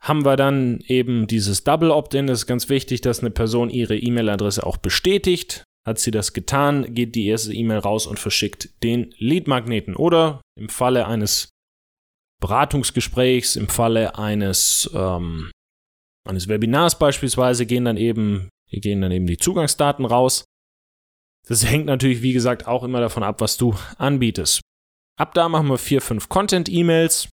[SPEAKER 1] haben wir dann eben dieses Double Opt-in. Das ist ganz wichtig, dass eine Person ihre E-Mail-Adresse auch bestätigt. Hat sie das getan, geht die erste E-Mail raus und verschickt den Lead-Magneten. Oder im Falle eines Beratungsgesprächs, im Falle eines, ähm, eines Webinars beispielsweise, gehen dann eben, gehen dann eben die Zugangsdaten raus. Das hängt natürlich, wie gesagt, auch immer davon ab, was du anbietest. Ab da machen wir vier, fünf Content-E-Mails.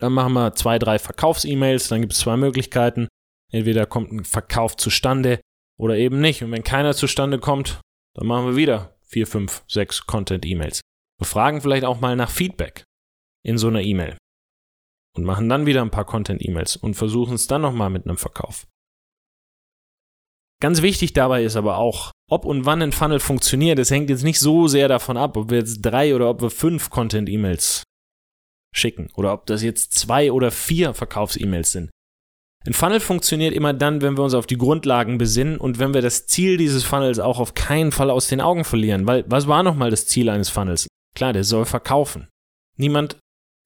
[SPEAKER 1] Dann machen wir zwei, drei Verkaufs-E-Mails. Dann gibt es zwei Möglichkeiten. Entweder kommt ein Verkauf zustande oder eben nicht. Und wenn keiner zustande kommt, dann machen wir wieder vier, fünf, sechs Content-E-Mails. Wir fragen vielleicht auch mal nach Feedback in so einer E-Mail und machen dann wieder ein paar Content-E-Mails und versuchen es dann nochmal mit einem Verkauf. Ganz wichtig dabei ist aber auch, ob und wann ein Funnel funktioniert. Es hängt jetzt nicht so sehr davon ab, ob wir jetzt drei oder ob wir fünf Content-E-Mails schicken oder ob das jetzt zwei oder vier Verkaufs-E-Mails sind. Ein Funnel funktioniert immer dann, wenn wir uns auf die Grundlagen besinnen und wenn wir das Ziel dieses Funnels auch auf keinen Fall aus den Augen verlieren. Weil was war nochmal das Ziel eines Funnels? Klar, der soll verkaufen. Niemand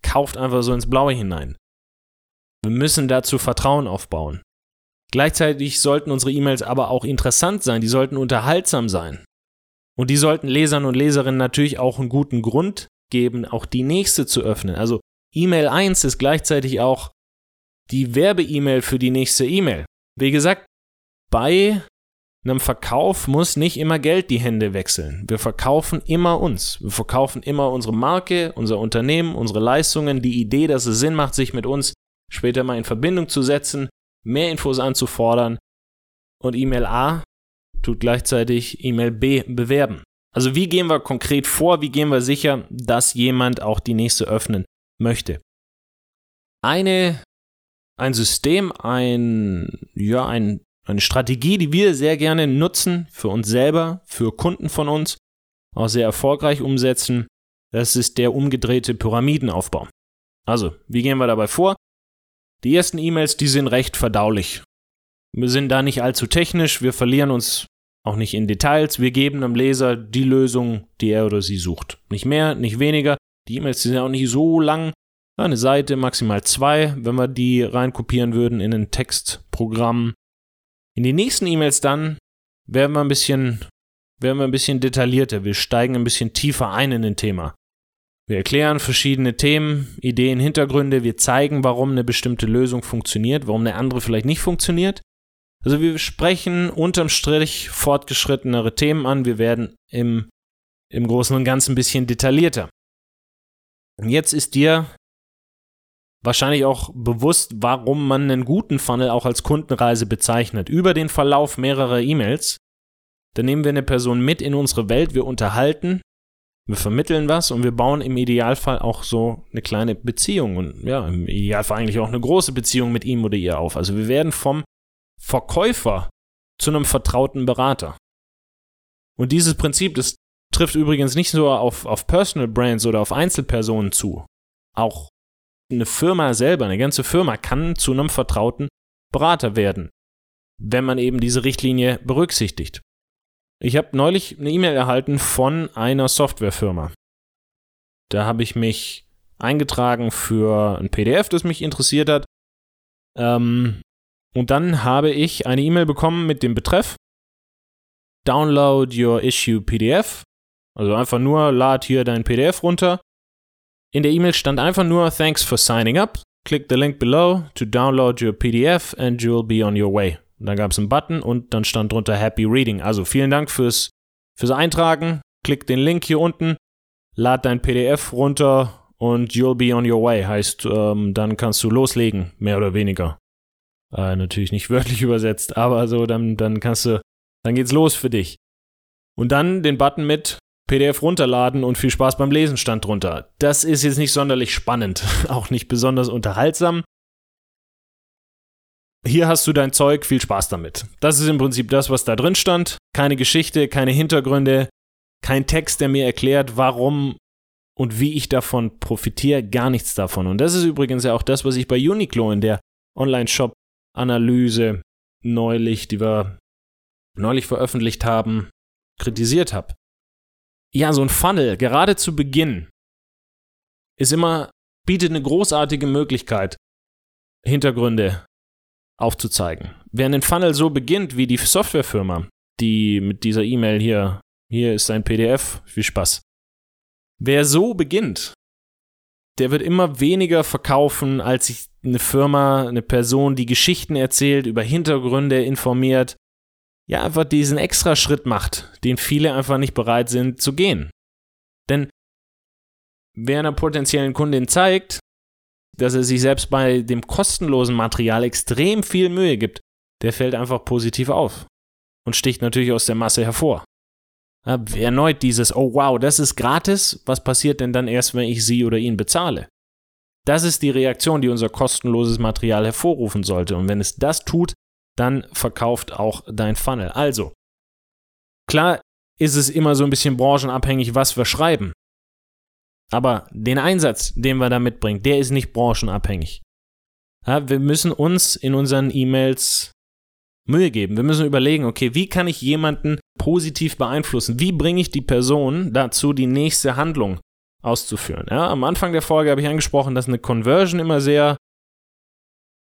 [SPEAKER 1] kauft einfach so ins Blaue hinein. Wir müssen dazu Vertrauen aufbauen. Gleichzeitig sollten unsere E-Mails aber auch interessant sein, die sollten unterhaltsam sein. Und die sollten Lesern und Leserinnen natürlich auch einen guten Grund geben, auch die nächste zu öffnen. Also E-Mail 1 ist gleichzeitig auch die Werbe-E-Mail für die nächste E-Mail. Wie gesagt, bei einem Verkauf muss nicht immer Geld die Hände wechseln. Wir verkaufen immer uns. Wir verkaufen immer unsere Marke, unser Unternehmen, unsere Leistungen, die Idee, dass es Sinn macht, sich mit uns später mal in Verbindung zu setzen, mehr Infos anzufordern. Und E-Mail A tut gleichzeitig E-Mail B bewerben. Also wie gehen wir konkret vor, wie gehen wir sicher, dass jemand auch die nächste öffnen möchte? Eine, ein System, ein, ja, ein, eine Strategie, die wir sehr gerne nutzen für uns selber, für Kunden von uns, auch sehr erfolgreich umsetzen, das ist der umgedrehte Pyramidenaufbau. Also, wie gehen wir dabei vor? Die ersten E-Mails, die sind recht verdaulich. Wir sind da nicht allzu technisch, wir verlieren uns auch nicht in Details, wir geben dem Leser die Lösung, die er oder sie sucht. Nicht mehr, nicht weniger. Die E-Mails sind ja auch nicht so lang. Eine Seite, maximal zwei, wenn wir die reinkopieren würden in ein Textprogramm. In die nächsten E-Mails dann werden wir ein bisschen, werden wir ein bisschen detaillierter. Wir steigen ein bisschen tiefer ein in ein Thema. Wir erklären verschiedene Themen, Ideen, Hintergründe. Wir zeigen, warum eine bestimmte Lösung funktioniert, warum eine andere vielleicht nicht funktioniert. Also wir sprechen unterm Strich fortgeschrittenere Themen an. Wir werden im, im Großen und Ganzen ein bisschen detaillierter. Und jetzt ist dir wahrscheinlich auch bewusst, warum man einen guten Funnel auch als Kundenreise bezeichnet. Über den Verlauf mehrerer E-Mails. Da nehmen wir eine Person mit in unsere Welt, wir unterhalten, wir vermitteln was und wir bauen im Idealfall auch so eine kleine Beziehung und ja, im Idealfall eigentlich auch eine große Beziehung mit ihm oder ihr auf. Also wir werden vom Verkäufer zu einem vertrauten Berater. Und dieses Prinzip, das trifft übrigens nicht nur auf, auf Personal Brands oder auf Einzelpersonen zu. Auch eine Firma selber, eine ganze Firma kann zu einem vertrauten Berater werden, wenn man eben diese Richtlinie berücksichtigt. Ich habe neulich eine E-Mail erhalten von einer Softwarefirma. Da habe ich mich eingetragen für ein PDF, das mich interessiert hat. Ähm, und dann habe ich eine E-Mail bekommen mit dem Betreff Download your issue PDF. Also einfach nur lad hier dein PDF runter. In der E-Mail stand einfach nur Thanks for signing up. Click the link below to download your PDF and you'll be on your way. Und dann gab es einen Button und dann stand drunter Happy Reading. Also vielen Dank fürs, fürs Eintragen. Klick den Link hier unten, lad dein PDF runter und you'll be on your way. Heißt, ähm, dann kannst du loslegen, mehr oder weniger. Äh, natürlich nicht wörtlich übersetzt, aber so, dann, dann kannst du, dann geht's los für dich. Und dann den Button mit PDF runterladen und viel Spaß beim Lesen stand drunter. Das ist jetzt nicht sonderlich spannend, auch nicht besonders unterhaltsam. Hier hast du dein Zeug, viel Spaß damit. Das ist im Prinzip das, was da drin stand. Keine Geschichte, keine Hintergründe, kein Text, der mir erklärt, warum und wie ich davon profitiere, gar nichts davon. Und das ist übrigens ja auch das, was ich bei Uniqlo in der Online-Shop Analyse neulich, die wir neulich veröffentlicht haben, kritisiert habe. Ja, so ein Funnel, gerade zu Beginn, ist immer, bietet eine großartige Möglichkeit, Hintergründe aufzuzeigen. Wer einen Funnel so beginnt wie die Softwarefirma, die mit dieser E-Mail hier, hier ist ein PDF, viel Spaß. Wer so beginnt, der wird immer weniger verkaufen, als sich eine Firma, eine Person, die Geschichten erzählt, über Hintergründe informiert, ja, einfach diesen extra Schritt macht, den viele einfach nicht bereit sind zu gehen. Denn wer einer potenziellen Kundin zeigt, dass er sich selbst bei dem kostenlosen Material extrem viel Mühe gibt, der fällt einfach positiv auf und sticht natürlich aus der Masse hervor. Erneut dieses, oh wow, das ist gratis, was passiert denn dann erst, wenn ich sie oder ihn bezahle? Das ist die Reaktion, die unser kostenloses Material hervorrufen sollte. Und wenn es das tut, dann verkauft auch dein Funnel. Also, klar ist es immer so ein bisschen branchenabhängig, was wir schreiben. Aber den Einsatz, den wir da mitbringen, der ist nicht branchenabhängig. Ja, wir müssen uns in unseren E-Mails Mühe geben. Wir müssen überlegen, okay, wie kann ich jemanden positiv beeinflussen? Wie bringe ich die Person dazu, die nächste Handlung auszuführen? Ja, am Anfang der Folge habe ich angesprochen, dass eine Conversion immer sehr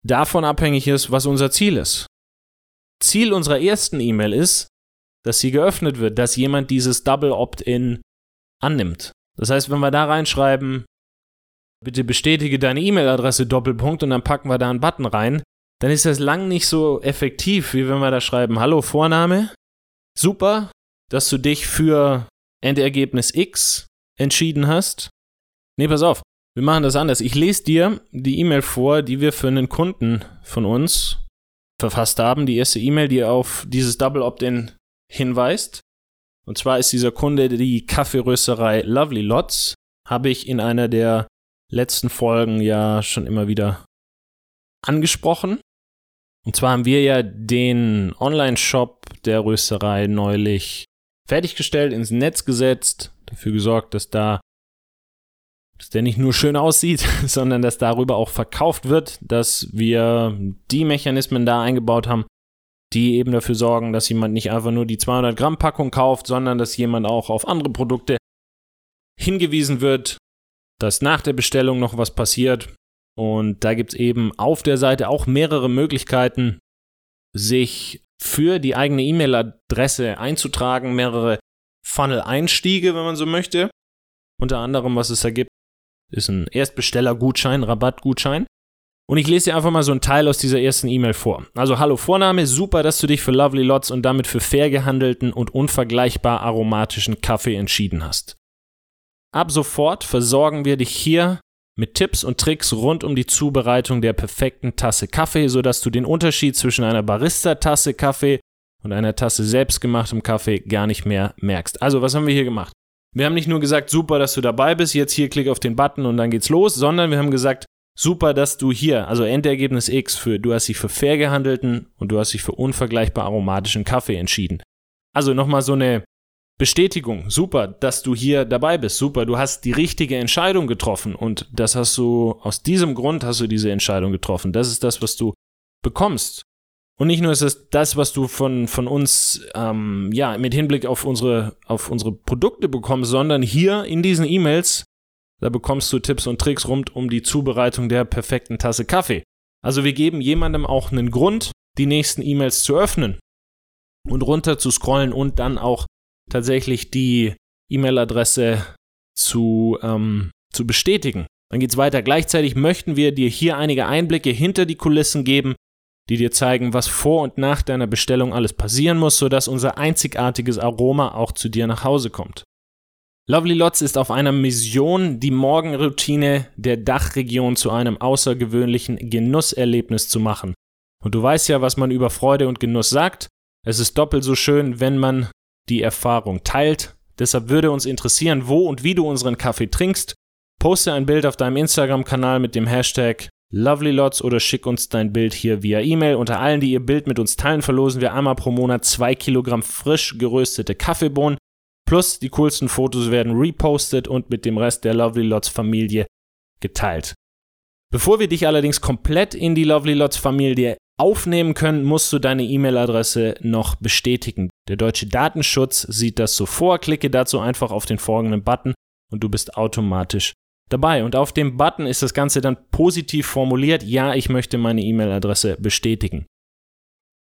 [SPEAKER 1] davon abhängig ist, was unser Ziel ist. Ziel unserer ersten E-Mail ist, dass sie geöffnet wird, dass jemand dieses Double Opt-in annimmt. Das heißt, wenn wir da reinschreiben, bitte bestätige deine E-Mail-Adresse Doppelpunkt und dann packen wir da einen Button rein, dann ist das lang nicht so effektiv, wie wenn wir da schreiben, hallo Vorname, super, dass du dich für Endergebnis X entschieden hast. Nee, pass auf, wir machen das anders. Ich lese dir die E-Mail vor, die wir für einen Kunden von uns verfasst haben. Die erste E-Mail, die auf dieses Double Opt-in hinweist. Und zwar ist dieser Kunde die Kaffeerösterei Lovely Lots. Habe ich in einer der letzten Folgen ja schon immer wieder angesprochen. Und zwar haben wir ja den Online-Shop der Rösterei neulich fertiggestellt, ins Netz gesetzt, dafür gesorgt, dass da dass der nicht nur schön aussieht, sondern dass darüber auch verkauft wird, dass wir die Mechanismen da eingebaut haben, die eben dafür sorgen, dass jemand nicht einfach nur die 200 Gramm Packung kauft, sondern dass jemand auch auf andere Produkte hingewiesen wird, dass nach der Bestellung noch was passiert. Und da gibt es eben auf der Seite auch mehrere Möglichkeiten, sich für die eigene E-Mail-Adresse einzutragen, mehrere Funnel-Einstiege, wenn man so möchte. Unter anderem, was es da gibt, ist ein Erstbesteller-Gutschein, Rabattgutschein. Und ich lese dir einfach mal so einen Teil aus dieser ersten E-Mail vor. Also, hallo Vorname, super, dass du dich für Lovely Lots und damit für fair gehandelten und unvergleichbar aromatischen Kaffee entschieden hast. Ab sofort versorgen wir dich hier mit Tipps und Tricks rund um die Zubereitung der perfekten Tasse Kaffee, sodass du den Unterschied zwischen einer Barista-Tasse Kaffee und einer Tasse selbstgemachtem Kaffee gar nicht mehr merkst. Also, was haben wir hier gemacht? Wir haben nicht nur gesagt, super, dass du dabei bist, jetzt hier klick auf den Button und dann geht's los, sondern wir haben gesagt, super, dass du hier, also Endergebnis X für, du hast dich für fair gehandelten und du hast dich für unvergleichbar aromatischen Kaffee entschieden. Also nochmal so eine Bestätigung. Super, dass du hier dabei bist. Super, du hast die richtige Entscheidung getroffen und das hast du, aus diesem Grund hast du diese Entscheidung getroffen. Das ist das, was du bekommst. Und nicht nur ist es das, was du von, von uns, ähm, ja, mit Hinblick auf unsere, auf unsere Produkte bekommst, sondern hier in diesen E-Mails, da bekommst du Tipps und Tricks rund um die Zubereitung der perfekten Tasse Kaffee. Also wir geben jemandem auch einen Grund, die nächsten E-Mails zu öffnen und runter zu scrollen und dann auch tatsächlich die E-Mail-Adresse zu, ähm, zu bestätigen. Dann geht's weiter. Gleichzeitig möchten wir dir hier einige Einblicke hinter die Kulissen geben, die dir zeigen, was vor und nach deiner Bestellung alles passieren muss, sodass unser einzigartiges Aroma auch zu dir nach Hause kommt. Lovely Lots ist auf einer Mission, die Morgenroutine der Dachregion zu einem außergewöhnlichen Genusserlebnis zu machen. Und du weißt ja, was man über Freude und Genuss sagt. Es ist doppelt so schön, wenn man die Erfahrung teilt. Deshalb würde uns interessieren, wo und wie du unseren Kaffee trinkst. Poste ein Bild auf deinem Instagram-Kanal mit dem Hashtag LovelyLots oder schick uns dein Bild hier via E-Mail. Unter allen, die ihr Bild mit uns teilen, verlosen wir einmal pro Monat zwei Kilogramm frisch geröstete Kaffeebohnen. Plus die coolsten Fotos werden repostet und mit dem Rest der Lovely Lots Familie geteilt. Bevor wir dich allerdings komplett in die Lovely Lots Familie aufnehmen können, musst du deine E-Mail-Adresse noch bestätigen. Der deutsche Datenschutz sieht das so vor. Klicke dazu einfach auf den folgenden Button und du bist automatisch dabei. Und auf dem Button ist das Ganze dann positiv formuliert. Ja, ich möchte meine E-Mail-Adresse bestätigen.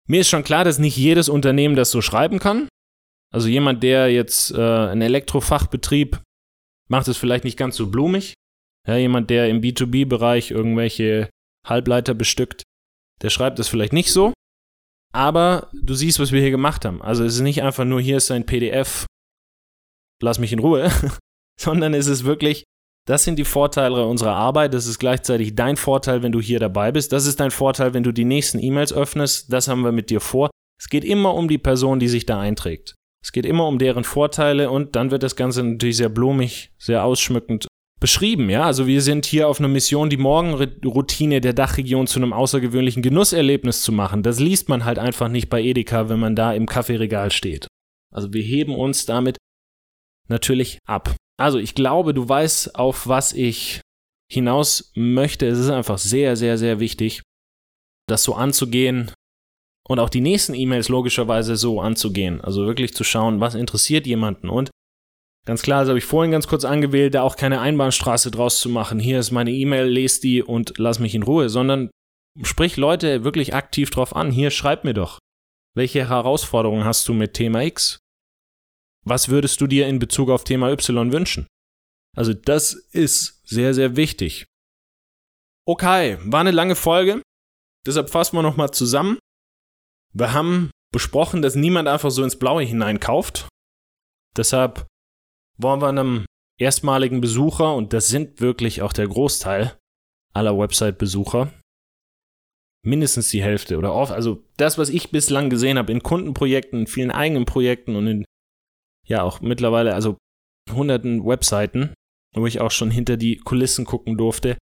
[SPEAKER 1] Mir ist schon klar, dass nicht jedes Unternehmen das so schreiben kann. Also jemand, der jetzt äh, einen Elektrofachbetrieb macht es vielleicht nicht ganz so blumig. Ja, jemand, der im B2B-Bereich irgendwelche Halbleiter bestückt, der schreibt es vielleicht nicht so. Aber du siehst, was wir hier gemacht haben. Also es ist nicht einfach nur, hier ist ein PDF, lass mich in Ruhe, sondern es ist wirklich, das sind die Vorteile unserer Arbeit. Das ist gleichzeitig dein Vorteil, wenn du hier dabei bist. Das ist dein Vorteil, wenn du die nächsten E-Mails öffnest. Das haben wir mit dir vor. Es geht immer um die Person, die sich da einträgt. Es geht immer um deren Vorteile und dann wird das Ganze natürlich sehr blumig, sehr ausschmückend beschrieben. Ja, also wir sind hier auf einer Mission, die Morgenroutine der Dachregion zu einem außergewöhnlichen Genusserlebnis zu machen. Das liest man halt einfach nicht bei Edeka, wenn man da im Kaffeeregal steht. Also wir heben uns damit natürlich ab. Also ich glaube, du weißt, auf was ich hinaus möchte. Es ist einfach sehr, sehr, sehr wichtig, das so anzugehen und auch die nächsten E-Mails logischerweise so anzugehen. Also wirklich zu schauen, was interessiert jemanden. Und ganz klar, das habe ich vorhin ganz kurz angewählt, da auch keine Einbahnstraße draus zu machen. Hier ist meine E-Mail, lese die und lass mich in Ruhe, sondern sprich Leute wirklich aktiv drauf an. Hier schreib mir doch. Welche Herausforderungen hast du mit Thema X? Was würdest du dir in Bezug auf Thema Y wünschen? Also das ist sehr, sehr wichtig. Okay, war eine lange Folge. Deshalb fassen wir nochmal zusammen. Wir haben besprochen, dass niemand einfach so ins Blaue hineinkauft. Deshalb wollen wir einem erstmaligen Besucher, und das sind wirklich auch der Großteil aller Website-Besucher, mindestens die Hälfte oder oft, also das, was ich bislang gesehen habe in Kundenprojekten, in vielen eigenen Projekten und in ja auch mittlerweile, also hunderten Webseiten, wo ich auch schon hinter die Kulissen gucken durfte.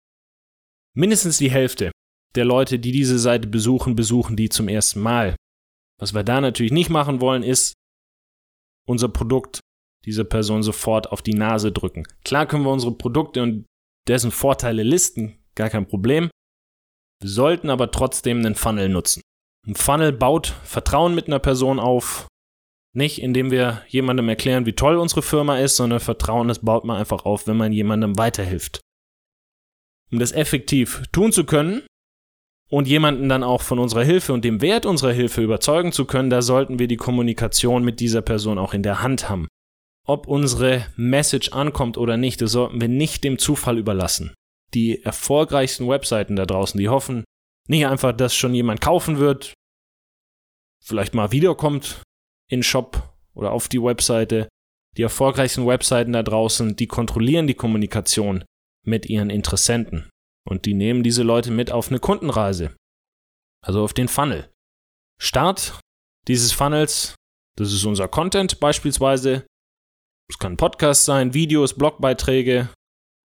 [SPEAKER 1] Mindestens die Hälfte der Leute, die diese Seite besuchen, besuchen die zum ersten Mal. Was wir da natürlich nicht machen wollen, ist unser Produkt dieser Person sofort auf die Nase drücken. Klar können wir unsere Produkte und dessen Vorteile listen, gar kein Problem. Wir sollten aber trotzdem einen Funnel nutzen. Ein Funnel baut Vertrauen mit einer Person auf, nicht indem wir jemandem erklären, wie toll unsere Firma ist, sondern Vertrauen, das baut man einfach auf, wenn man jemandem weiterhilft. Um das effektiv tun zu können und jemanden dann auch von unserer Hilfe und dem Wert unserer Hilfe überzeugen zu können, da sollten wir die Kommunikation mit dieser Person auch in der Hand haben. Ob unsere Message ankommt oder nicht, das sollten wir nicht dem Zufall überlassen. Die erfolgreichsten Webseiten da draußen, die hoffen nicht einfach, dass schon jemand kaufen wird, vielleicht mal wiederkommt in Shop oder auf die Webseite. Die erfolgreichsten Webseiten da draußen, die kontrollieren die Kommunikation mit ihren Interessenten. Und die nehmen diese Leute mit auf eine Kundenreise. Also auf den Funnel. Start dieses Funnels, das ist unser Content beispielsweise. Es kann Podcast sein, Videos, Blogbeiträge,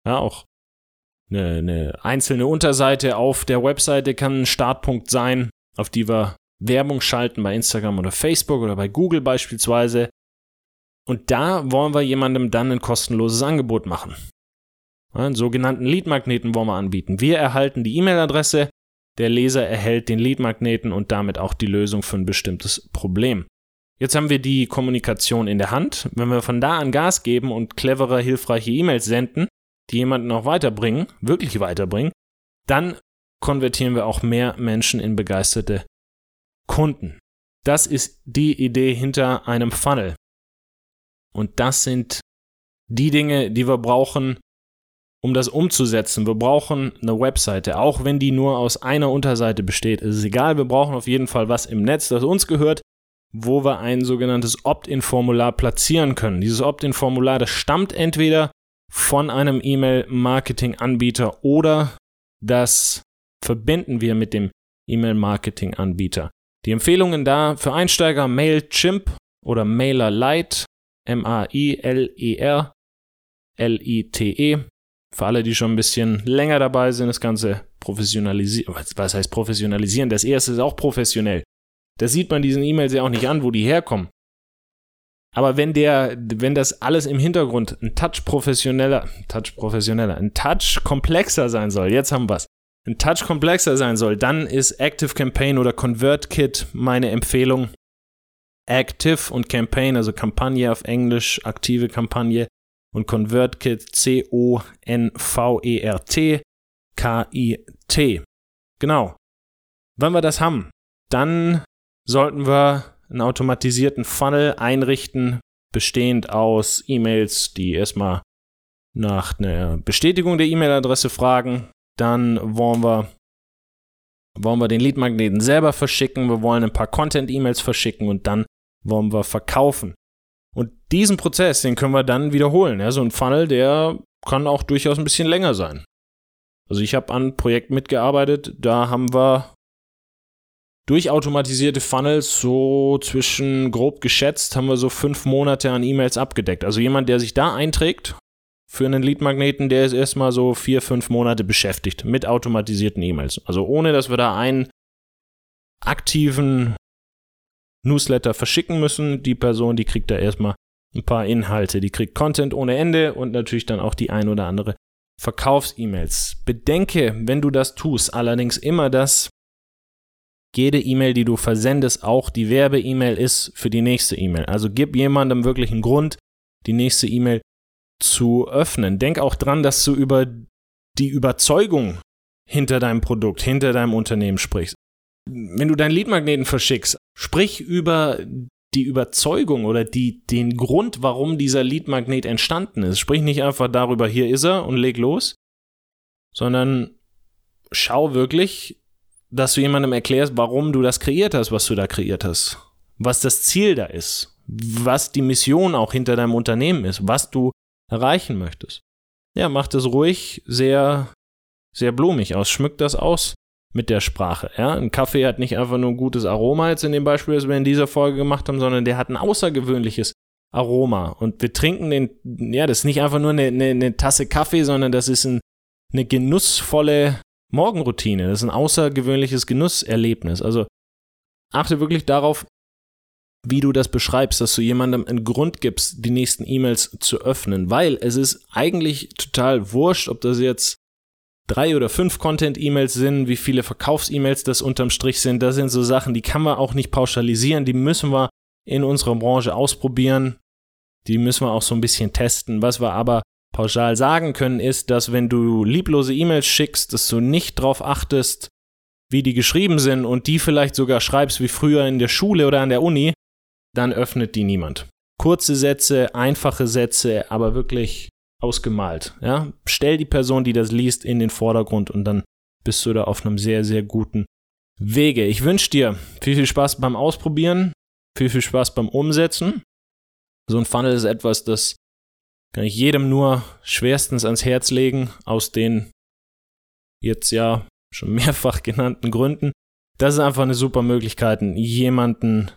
[SPEAKER 1] ja, auch eine, eine einzelne Unterseite auf der Webseite kann ein Startpunkt sein, auf die wir Werbung schalten bei Instagram oder Facebook oder bei Google beispielsweise. Und da wollen wir jemandem dann ein kostenloses Angebot machen. Einen sogenannten Leadmagneten wollen wir anbieten. Wir erhalten die E-Mail-Adresse, der Leser erhält den Leadmagneten und damit auch die Lösung für ein bestimmtes Problem. Jetzt haben wir die Kommunikation in der Hand. Wenn wir von da an Gas geben und clevere, hilfreiche E-Mails senden, die jemanden auch weiterbringen, wirklich weiterbringen, dann konvertieren wir auch mehr Menschen in begeisterte Kunden. Das ist die Idee hinter einem Funnel. Und das sind die Dinge, die wir brauchen, um das umzusetzen. Wir brauchen eine Webseite, auch wenn die nur aus einer Unterseite besteht. Es ist egal, wir brauchen auf jeden Fall was im Netz, das uns gehört, wo wir ein sogenanntes Opt-in-Formular platzieren können. Dieses Opt-in-Formular, das stammt entweder von einem E-Mail-Marketing-Anbieter oder das verbinden wir mit dem E-Mail-Marketing-Anbieter. Die Empfehlungen da für Einsteiger Mailchimp oder MailerLite, M-A-I-L-E-R, L-I-T-E. Für alle, die schon ein bisschen länger dabei sind, das Ganze professionalisieren. Was heißt professionalisieren? Das erste ist auch professionell. Da sieht man diesen E-Mails ja auch nicht an, wo die herkommen. Aber wenn der, wenn das alles im Hintergrund ein Touch professioneller, Touch professioneller, ein Touch komplexer sein soll, jetzt haben wir es, ein Touch komplexer sein soll, dann ist Active Campaign oder ConvertKit meine Empfehlung. Active und Campaign, also Kampagne auf Englisch, aktive Kampagne und ConvertKit C-O-N-V-E-R-T K-I-T. Genau. Wenn wir das haben, dann sollten wir einen automatisierten Funnel einrichten, bestehend aus E-Mails, die erstmal nach einer Bestätigung der E-Mail-Adresse fragen, dann wollen wir, wollen wir den Lead-Magneten selber verschicken. Wir wollen ein paar Content-E-Mails verschicken und dann wollen wir verkaufen. Und diesen Prozess, den können wir dann wiederholen. Ja, so ein Funnel, der kann auch durchaus ein bisschen länger sein. Also ich habe an Projekten mitgearbeitet, da haben wir durch automatisierte Funnels so zwischen grob geschätzt haben wir so fünf Monate an E-Mails abgedeckt. Also jemand, der sich da einträgt für einen Lead-Magneten, der ist erstmal so vier, fünf Monate beschäftigt mit automatisierten E-Mails. Also ohne, dass wir da einen aktiven Newsletter verschicken müssen. Die Person, die kriegt da erstmal ein paar Inhalte, die kriegt Content ohne Ende und natürlich dann auch die ein oder andere Verkaufs-E-Mails. Bedenke, wenn du das tust, allerdings immer, dass jede E-Mail, die du versendest, auch die Werbe-E-Mail ist für die nächste E-Mail. Also gib jemandem wirklich einen Grund, die nächste E-Mail zu öffnen. Denk auch dran, dass du über die Überzeugung hinter deinem Produkt, hinter deinem Unternehmen sprichst. Wenn du deinen Leadmagneten verschickst, sprich über die Überzeugung oder die, den Grund, warum dieser Leadmagnet entstanden ist. Sprich nicht einfach darüber, hier ist er und leg los, sondern schau wirklich, dass du jemandem erklärst, warum du das kreiert hast, was du da kreiert hast. Was das Ziel da ist. Was die Mission auch hinter deinem Unternehmen ist. Was du erreichen möchtest. Ja, mach das ruhig sehr, sehr blumig aus. Schmückt das aus mit der Sprache. Ja, ein Kaffee hat nicht einfach nur ein gutes Aroma jetzt in dem Beispiel, das wir in dieser Folge gemacht haben, sondern der hat ein außergewöhnliches Aroma. Und wir trinken den, ja, das ist nicht einfach nur eine, eine, eine Tasse Kaffee, sondern das ist ein, eine genussvolle Morgenroutine. Das ist ein außergewöhnliches Genusserlebnis. Also achte wirklich darauf, wie du das beschreibst, dass du jemandem einen Grund gibst, die nächsten E-Mails zu öffnen, weil es ist eigentlich total wurscht, ob das jetzt drei oder fünf Content-E-Mails sind, wie viele Verkaufs-E-Mails das unterm Strich sind. Das sind so Sachen, die kann man auch nicht pauschalisieren, die müssen wir in unserer Branche ausprobieren. Die müssen wir auch so ein bisschen testen. Was wir aber pauschal sagen können, ist, dass wenn du lieblose E-Mails schickst, dass du nicht darauf achtest, wie die geschrieben sind und die vielleicht sogar schreibst wie früher in der Schule oder an der Uni, dann öffnet die niemand. Kurze Sätze, einfache Sätze, aber wirklich ausgemalt. Ja? Stell die Person, die das liest, in den Vordergrund und dann bist du da auf einem sehr, sehr guten Wege. Ich wünsche dir viel, viel Spaß beim Ausprobieren, viel, viel Spaß beim Umsetzen. So ein Funnel ist etwas, das kann ich jedem nur schwerstens ans Herz legen, aus den jetzt ja schon mehrfach genannten Gründen. Das ist einfach eine super Möglichkeit, jemanden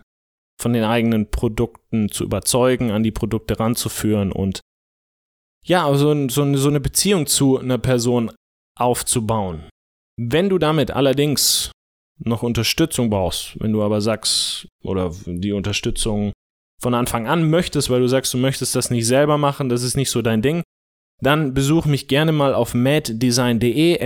[SPEAKER 1] von den eigenen Produkten zu überzeugen, an die Produkte ranzuführen und ja, so, so, so eine Beziehung zu einer Person aufzubauen. Wenn du damit allerdings noch Unterstützung brauchst, wenn du aber sagst, oder die Unterstützung von Anfang an möchtest, weil du sagst, du möchtest das nicht selber machen, das ist nicht so dein Ding, dann besuch mich gerne mal auf maddesign.de,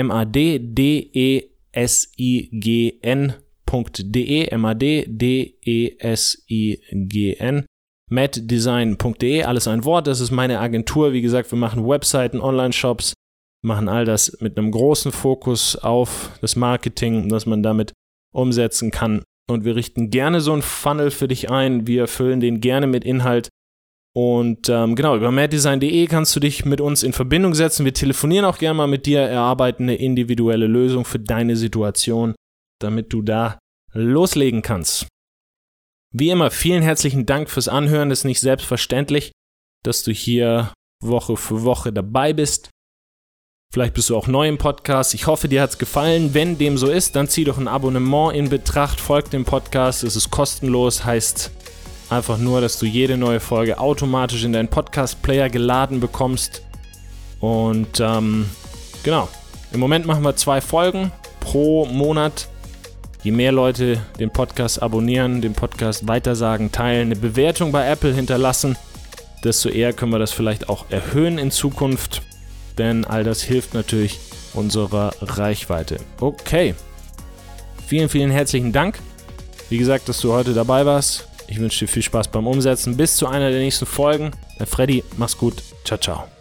[SPEAKER 1] M-A-D-D-E-S-I-G-N.de, M-A-D-D-E-S-I-G-N, maddesign.de, alles ein Wort, das ist meine Agentur. Wie gesagt, wir machen Webseiten, Online-Shops, machen all das mit einem großen Fokus auf das Marketing, dass man damit umsetzen kann. Und wir richten gerne so einen Funnel für dich ein. Wir füllen den gerne mit Inhalt. Und ähm, genau, über maddesign.de kannst du dich mit uns in Verbindung setzen. Wir telefonieren auch gerne mal mit dir, erarbeiten eine individuelle Lösung für deine Situation, damit du da loslegen kannst. Wie immer, vielen herzlichen Dank fürs Anhören. Es ist nicht selbstverständlich, dass du hier Woche für Woche dabei bist. Vielleicht bist du auch neu im Podcast. Ich hoffe, dir hat es gefallen. Wenn dem so ist, dann zieh doch ein Abonnement in Betracht. Folg dem Podcast. Es ist kostenlos. Heißt einfach nur, dass du jede neue Folge automatisch in deinen Podcast-Player geladen bekommst. Und ähm, genau. Im Moment machen wir zwei Folgen pro Monat. Je mehr Leute den Podcast abonnieren, den Podcast weitersagen, teilen, eine Bewertung bei Apple hinterlassen, desto eher können wir das vielleicht auch erhöhen in Zukunft, denn all das hilft natürlich unserer Reichweite. Okay. Vielen, vielen herzlichen Dank. Wie gesagt, dass du heute dabei warst. Ich wünsche dir viel Spaß beim Umsetzen. Bis zu einer der nächsten Folgen. Der Freddy, mach's gut. Ciao, ciao.